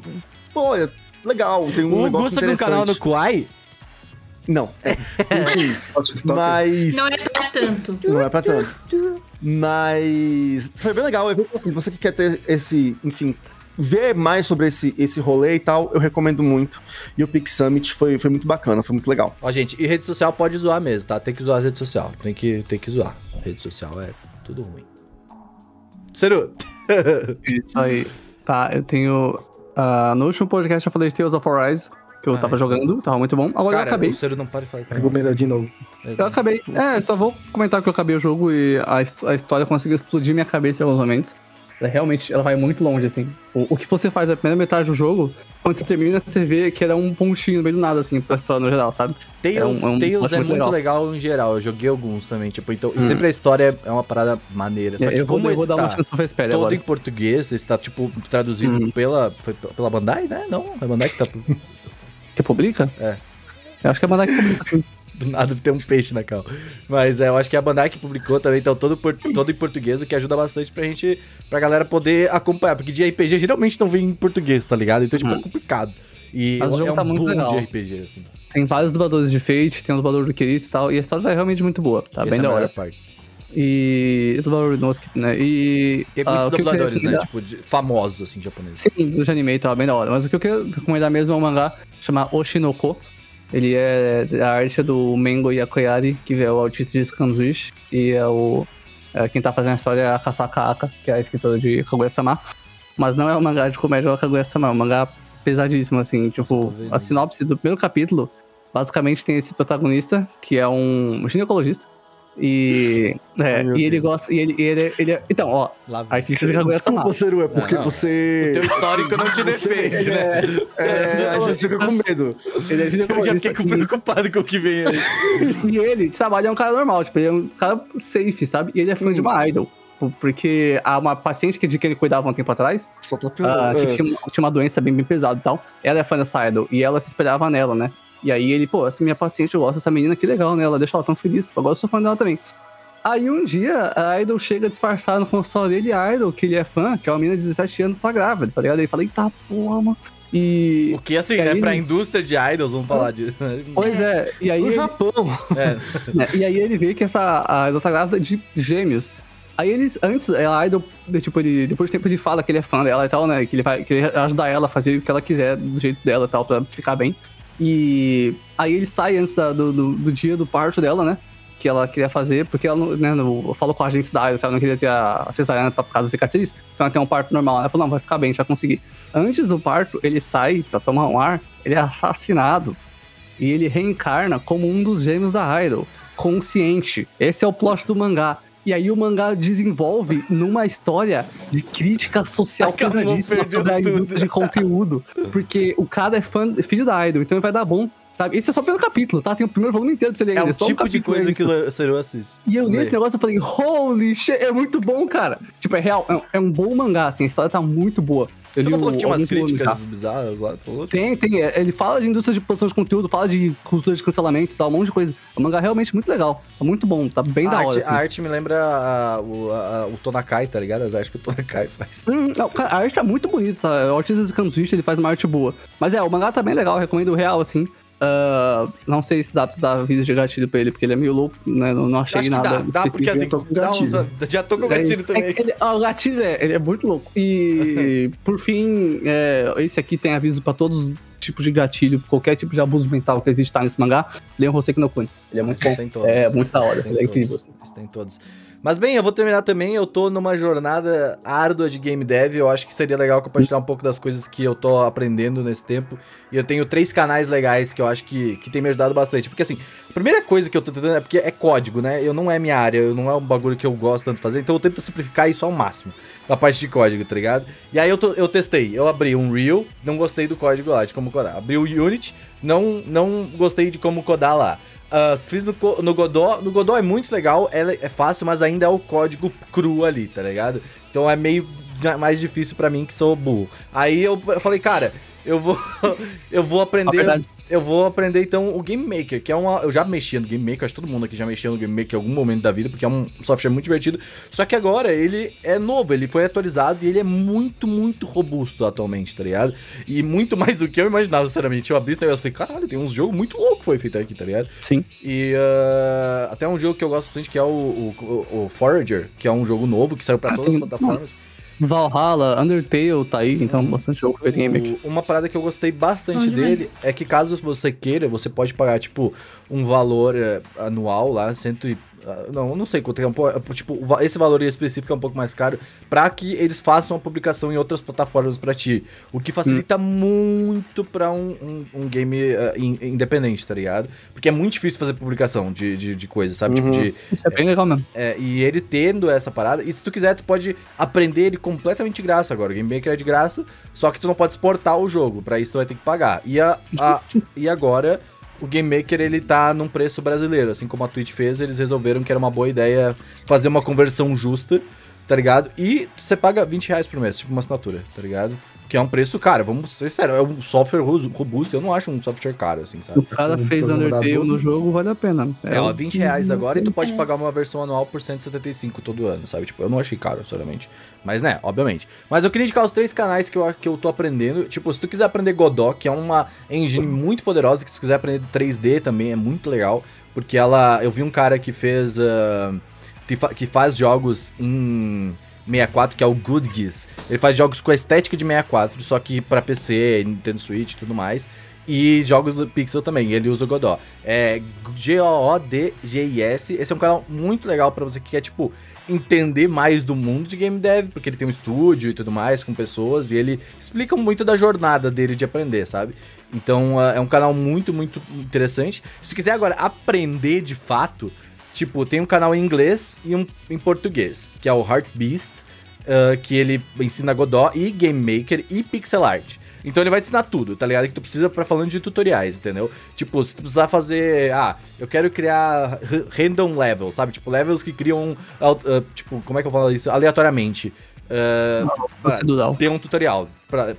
pô, olha, legal, tem um O negócio Gusta tem um interessante. canal no Kuai? Não, enfim, Nossa, TikTok. mas... Não é pra tanto. Não é pra tanto. Mas foi bem legal. eu Assim, você que quer ter esse, enfim, ver mais sobre esse, esse rolê e tal, eu recomendo muito. E o Pix Summit foi, foi muito bacana, foi muito legal. Ó, gente, e rede social pode zoar mesmo, tá? Tem que zoar a rede social. Tem que, tem que zoar. Rede social é tudo ruim. Seru, Isso aí. Tá, eu tenho. ah, no último podcast eu falei de Tales of Arise, que eu Ah, tava é. jogando, tava muito bom. Agora eu cara, acabei. o não isso. Recomendar de novo. Eu acabei. É, só vou comentar que eu acabei o jogo e a, a história conseguiu explodir minha cabeça em alguns momentos. Ela realmente ela vai muito longe, assim. O, o que você faz na primeira metade do jogo, quando você termina, você vê que era um pontinho no meio do nada, assim, pra história no geral, sabe? Tails É um- é um plot é muito legal. legal. em geral. Eu joguei alguns também, tipo, então. E Hum. sempre a história é uma parada maneira. Só que eu vou, como eu vou dar uma tá chance pra todo agora. em português, esse tá, tipo, traduzido Hum. pela. Foi pela Bandai, né? Não, é a Bandai que tá. Que publica? É. Eu acho que é a Bandai que publica, sim. Do nada tem um peixe na cal. Mas é, eu acho que é a Bandai que publicou também, então todo, por- todo em português, o que ajuda bastante pra gente, pra galera poder acompanhar. Porque de RPG geralmente não vem em português, tá ligado? Então, tipo, é Hum. complicado. E Mas o é jogo um tá muito legal. de RPG, assim. Tem vários dubladores de Fate, tem o dublador do Kirito e tal, e a história é realmente muito boa, tá bem é da hora. parte. E dublador do Nosuke, né? E. Tem ah, muitos queria dubladores, né? Tipo, de- famosos, assim, japoneses. Sim, do anime e tal, bem da hora. Mas o que eu quero recomendar mesmo é um mangá chamado Oshinoko. Ele é a arte do Mengo Yakoyari, que é o artista de Scanzuish, e é o. é, quem tá fazendo a história é a Kasaka Aka, que é a escritora de Kaguya-sama. Mas não é um mangá de comédia ou Kaguya-sama, é um mangá pesadíssimo, assim. Tipo, a sinopse do primeiro capítulo, basicamente tem esse protagonista, que é um ginecologista. E. É, Ai, e ele gosta. E ele, ele, ele é- Então, ó, artista de Kaguya-sama. Desculpa, Seru, é porque Não, não. você. Teu histórico não te defende, né? É, a gente fica com medo. Ele é Eu já fiquei com- preocupado com o que vem aí. E ele trabalha é um cara normal, tipo, ele é um cara safe, sabe? E ele é fã de uma idol. P- Porque há uma paciente que, de que ele cuidava um tempo atrás, Só piorando. que É. tinha, uma- tinha uma doença bem, bem pesada e tal. Ela é fã dessa idol. E ela se esperava nela, né? E aí ele, pô, essa minha paciente, eu gosto dessa menina, que legal, né? Ela deixa ela tão feliz. Agora eu sou fã dela também. Aí um dia a Idol chega disfarçada no consultório dele, a Idol, que ele é fã, que é uma menina de 17 anos, tá grávida, tá ligado? Ele fala, eita porra, mano. E. O que, assim, né? aí- Pra indústria de idols, vamos falar de... Pois é, e aí. No ele- Japão. É. né? E aí ele vê que essa a Idol tá grávida de gêmeos. Aí eles, antes, a Idol, tipo, ele, depois de tempo ele fala que ele é fã dela e tal, né? Que ele vai que ele vai ajudar ela a fazer o que ela quiser do jeito dela e tal, pra ficar bem. E aí ele sai antes da- do, do, do dia do parto dela, né? Que ela queria fazer, porque ela, né, falou com a agência da Idol, ela não queria ter a, cesariana pra da cicatriz. Então ela tem um parto normal. Ela falou, não, vai ficar bem, a gente vai conseguir. Antes do parto, ele sai pra tomar um ar, ele é assassinado. E ele reencarna como um dos gêmeos da Idol, consciente. Esse é o plot do mangá. E aí o mangá desenvolve numa história de crítica social Acabou, pesadíssima sobre a indústria de conteúdo. Porque o cara é fã, filho da Idol, então ele vai dar bom, sabe? Esse é só pelo capítulo, tá? Tem o primeiro volume inteiro de você ler É ainda, um só um tipo de capítulo coisa é que o Seru assiste. E eu Lê. nesse negócio eu falei, holy shit, é muito bom, cara. Tipo, é real, é um, é um bom mangá, assim, a história tá muito boa. Eu não li falou que tinha umas críticas bizarras lá? Tu falou? Tem, tem. é, Ele fala de indústria de produção de conteúdo, fala de cultura de cancelamento e tal, um monte de coisa. É um mangá realmente muito legal. Tá muito bom, tá bem a, da arte, hora. Assim. a arte me lembra a- o, a- o Tonakai, tá ligado? As artes que o Tonakai faz. Hum, não, cara, a arte tá muito bonita, tá? O artista Scansuish, ele faz uma arte boa. Mas é, o mangá tá bem legal, recomendo o real, assim. Ah, não sei se dá pra dar vídeo de gatilho pra ele, porque ele é meio louco, né? Não, não achei Acho que nada. dá, dá porque assim, Eu tô com dá gatilho. uns- já tô com É gatilho isso. também. É ele- ó, o gatilho é, ele é muito louco. E, por fim, é, esse aqui tem aviso pra todos os tipos de gatilho, qualquer tipo de abuso mental que existe tá nesse mangá. Leiam Hoseki no Kun. Ele é muito bom. Tem todos. É muito da hora, Tem ele é incrível. todos, Tem todos. Mas bem, eu vou terminar também. Eu tô numa jornada árdua de game dev. Eu acho que seria legal compartilhar um pouco das coisas que eu tô aprendendo nesse tempo. E eu tenho três canais legais que eu acho que, que tem me ajudado bastante. Porque assim, a primeira coisa que eu tô tentando é porque é código, né? Eu não é minha área, eu não é um bagulho que eu gosto tanto de fazer. Então eu tento simplificar isso ao máximo. A parte de código, tá ligado? E aí eu, tô- eu testei. Eu abri um Real, não gostei do código lá, de como codar. Abri o Unity, não, não gostei de como codar lá. Ah, fiz no, no Godot. No Godot é muito legal, é, é fácil, mas ainda é o código cru ali, tá ligado? Então é meio mais difícil pra mim que sou burro. Aí eu falei, cara, eu vou eu vou aprender eu vou aprender então o Game Maker, que é uma eu já mexia no Game Maker, acho que todo mundo aqui já mexeu no Game Maker em algum momento da vida, porque é um software muito divertido. Só que agora ele é novo, ele foi atualizado e ele é muito, muito robusto atualmente, tá ligado? E muito mais do que eu imaginava, sinceramente. Eu abri esse negócio e falei, caralho, tem uns jogos muito loucos que foi feito aqui, tá ligado? Sim. E ah, até um jogo que eu gosto bastante, que é o, o, o Forager, que é um jogo novo que saiu pra Ah, todas as plataformas. Valhalla, Undertale tá aí, então bastante jogo feito em Game. O- uma parada que eu gostei bastante dele é que caso você queira, você pode pagar, tipo, um valor eh, anual lá, cento e, Não, não sei quanto é um pouco. Tipo, esse valor específico é um pouco mais caro pra que eles façam a publicação em outras plataformas pra ti. O que facilita muito pra um, um, um game ah, in- independente, tá ligado? Porque é muito difícil fazer publicação de, de, de coisa, sabe? Uhum. Tipo, de. Isso é bem legal mesmo. é, e ele tendo essa parada, e se tu quiser, tu pode aprender ele completamente de graça agora. O Game Maker é de graça, só que tu não pode exportar o jogo. Pra isso tu vai ter que pagar. E, a, a- e agora, o Game Maker ele tá num preço brasileiro. Assim como a Twitch fez, eles resolveram que era uma boa ideia fazer uma conversão justa, tá ligado? E você paga 20 reais por mês, tipo uma assinatura, tá ligado? Que é um preço caro, vamos ser sérios, é um software ro- robusto, eu não acho um software caro, assim, Se sabe? o cara Como fez Undertale no jogo, vale a pena. É, ó, o- 20 reais agora e tu pode É. pagar uma versão anual por 175 todo ano, sabe? Tipo, eu não achei caro, sinceramente. Mas, né, obviamente. Mas eu queria indicar os três canais que eu, que eu tô aprendendo. Tipo, se tu quiser aprender Godot, que é uma engine muito poderosa, que se tu quiser aprender 3D também é muito legal. Porque ela. Eu vi um cara que fez. ah, que, fa- que faz jogos em 64, que é o Good Geese. Ele faz jogos com a estética de 64, só que pra PC, Nintendo Switch e tudo mais. E jogos pixel também, ele usa o Godot. É G-O-O-D-G-I-S. Esse é um canal muito legal pra você que quer, tipo, entender mais do mundo de game dev, porque ele tem um estúdio e tudo mais com pessoas, e ele explica muito da jornada dele de aprender, sabe? Então ah, é um canal muito, muito interessante. Se tu quiser agora aprender de fato, tipo, tem um canal em inglês e um em português, que é o Heart Beast, ah, que ele ensina Godot e Game Maker e pixel art. Então ele vai te ensinar tudo, tá ligado? Que tu precisa pra falando de tutoriais, entendeu? Tipo, se tu precisar fazer. Ah, eu quero criar random levels, sabe? Tipo, levels que criam. ah, tipo, como é que eu falo isso? Aleatoriamente. Ah, Procedural. tem um tutorial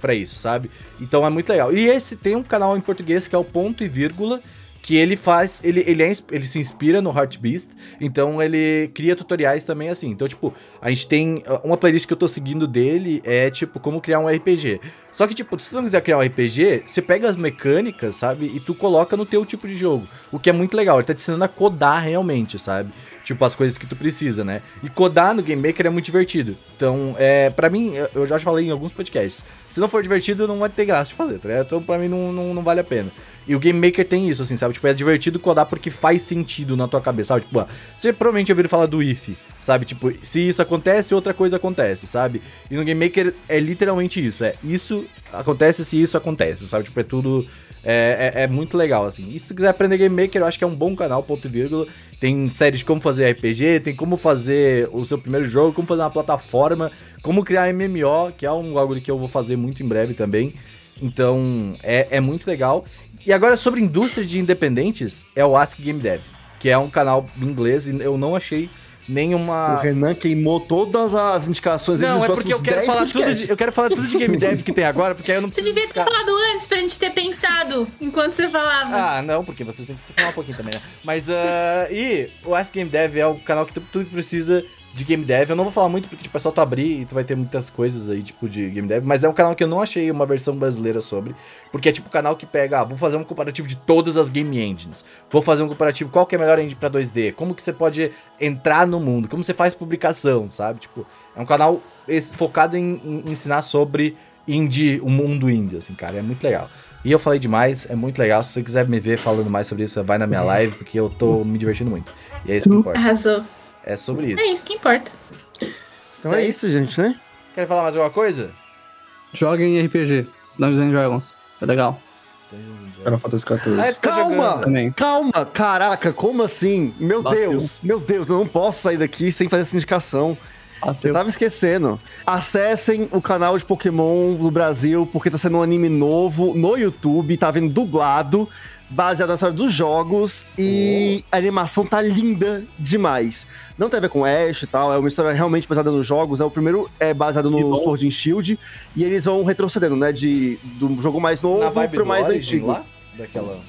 pra isso, sabe? Então é muito legal. E esse tem um canal em português que é o Ponto e Vírgula, que ele faz. Ele, ele, é ele se inspira no Heart Beast, então ele cria tutoriais também assim. Então, tipo, a gente tem. uh, Uma playlist que eu tô seguindo dele é, tipo, como criar um RPG. Só que, tipo, se tu não quiser criar um RPG, você pega as mecânicas, sabe? E tu coloca no teu tipo de jogo. O que é muito legal. Ele tá te ensinando a codar realmente, sabe? Tipo, as coisas que tu precisa, né? E codar no Game Maker é muito divertido. Então, é, para mim, eu- já falei em alguns podcasts. Se não for divertido, não vai ter graça de fazer, tá? Então, pra mim, não, não, não vale a pena. E o Game Maker tem isso, assim, sabe? Tipo, é divertido codar porque faz sentido na tua cabeça, sabe? Tipo, ah, você provavelmente ouviu falar do if, sabe? Tipo, se isso acontece, outra coisa acontece, sabe? E no Game Maker é literalmente isso. É isso acontece se isso acontece, sabe? Tipo, é tudo. É, é, é muito legal, assim. E se tu quiser aprender Game Maker, eu acho que é um bom canal, ponto e vírgula. Tem série de como fazer RPG, tem como fazer o seu primeiro jogo, como fazer uma plataforma, como criar MMO, que é um bagulho que eu vou fazer muito em breve também. Então, é, é muito legal. E agora, sobre indústria de independentes, é o Ask Game Dev, que é um canal em inglês e eu não achei O nenhuma. Renan queimou todas as indicações Não, é porque eu quero 10 falar tudo de, eu quero falar tudo de game dev que tem agora, porque aí eu não Você preciso devia ter ficar- falado antes pra gente ter pensado enquanto você falava. Ah, não, porque vocês têm que se falar um pouquinho também, né? Mas, ah, e o Ask Game Dev é o canal que tu, tudo que precisa de Game Dev. Eu não vou falar muito porque, tipo, é só tu abrir e tu vai ter muitas coisas aí, tipo, de Game Dev. Mas é um canal que eu não achei uma versão brasileira sobre. Porque é tipo o canal que pega, ah, vou fazer um comparativo de todas as Game Engines. Vou fazer um comparativo, qual que é a melhor engine pra 2D? Como que você pode entrar no mundo? Como você faz publicação, sabe? Tipo, é um canal focado em, em ensinar sobre indie, o mundo indie, assim, cara. É muito legal. E eu falei demais, é muito legal. Se você quiser me ver falando mais sobre isso, vai na minha live, porque eu tô me divertindo muito. E é isso que importa. Arrasou. É sobre isso. É isso que importa. Então é isso, gente, né? Quer falar mais alguma coisa? Joguem RPG. Dungeons and Dragons. É legal. Final Fantasy XIV. Ah, tu tá Calma! jogando. Calma! Caraca, como assim? Meu Bateu. Deus, meu Deus, eu não posso sair daqui sem fazer essa indicação. Eu Bateu. tava esquecendo. Acessem o canal de Pokémon do Brasil, porque tá sendo um anime novo no YouTube, tá vindo dublado, baseado na história dos jogos, e a animação tá linda demais. Não tem a ver com Ash e tal, é uma história realmente baseada nos jogos. É o primeiro é baseado no. Sword and Shield, e eles vão retrocedendo, né? De, do jogo mais novo pro mais Origin antigo. lá? Daquela...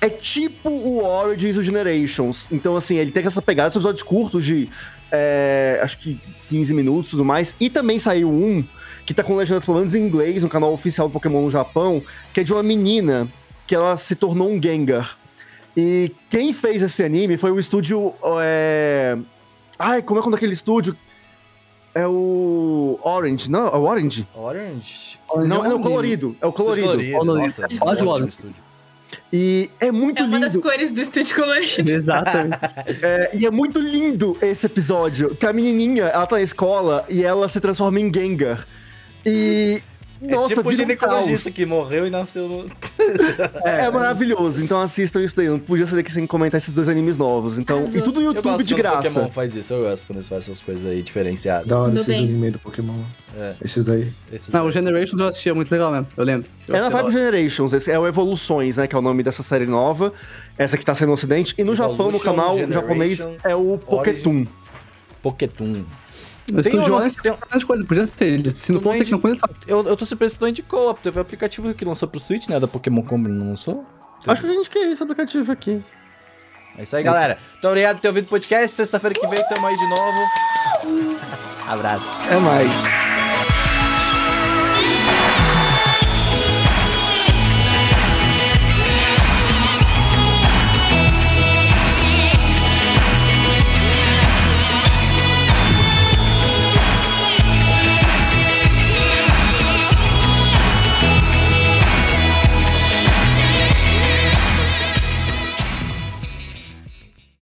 É tipo o Origins o Generations. Então, assim, ele tem essa pegada, são episódios curtos de é, acho que 15 minutos e tudo mais. E também saiu um que tá com legendas pelo menos em inglês no canal oficial do Pokémon no Japão, que é de uma menina que ela se tornou um Gengar. E quem fez esse anime foi o estúdio. É... Ai, como é quando aquele estúdio? É o Orange, não? É o Orange? Orange? Não, é o colorido. É o colorido. Colorido. Nossa, ótimo logo. estúdio. E é muito É uma das lindo. cores do estúdio colorido. Exatamente. É, e é muito lindo esse episódio. Que a menininha, ela tá na escola e ela se transforma em Gengar. E. Nossa, é tipo o um ginecologista que morreu e nasceu no... É, é maravilhoso. Então assistam isso daí. Não podia ser daqui sem comentar esses dois animes novos. Então, e tudo no YouTube de quando o graça. Pokémon faz isso, eu gosto quando eles fazem essas coisas aí diferenciadas. Da hora esses animes do Pokémon. É. Esses daí. Esses Não, o. Generations eu assistia muito legal mesmo, eu lembro. Eu É na Vibe Generations, esse é o Evoluções, né? Que é o nome dessa série nova. Essa que tá saindo no ocidente. E no Japão, no Evolution, canal Generation, japonês, é o Pokétoon. Pokétoon. Mas Tem um- um- bastante coisa, podia ser. Se não fosse aqui no Conheço, Eu, eu tô surpreso que não indicou, teve um aplicativo que lançou pro Switch, né? Da Pokémon Company, não lançou? Acho que a gente quer esse aplicativo aqui. É isso aí, galera. Muito obrigado por ter ouvido o podcast. Sexta-feira que vem tamo aí de novo. Abraço. É mais.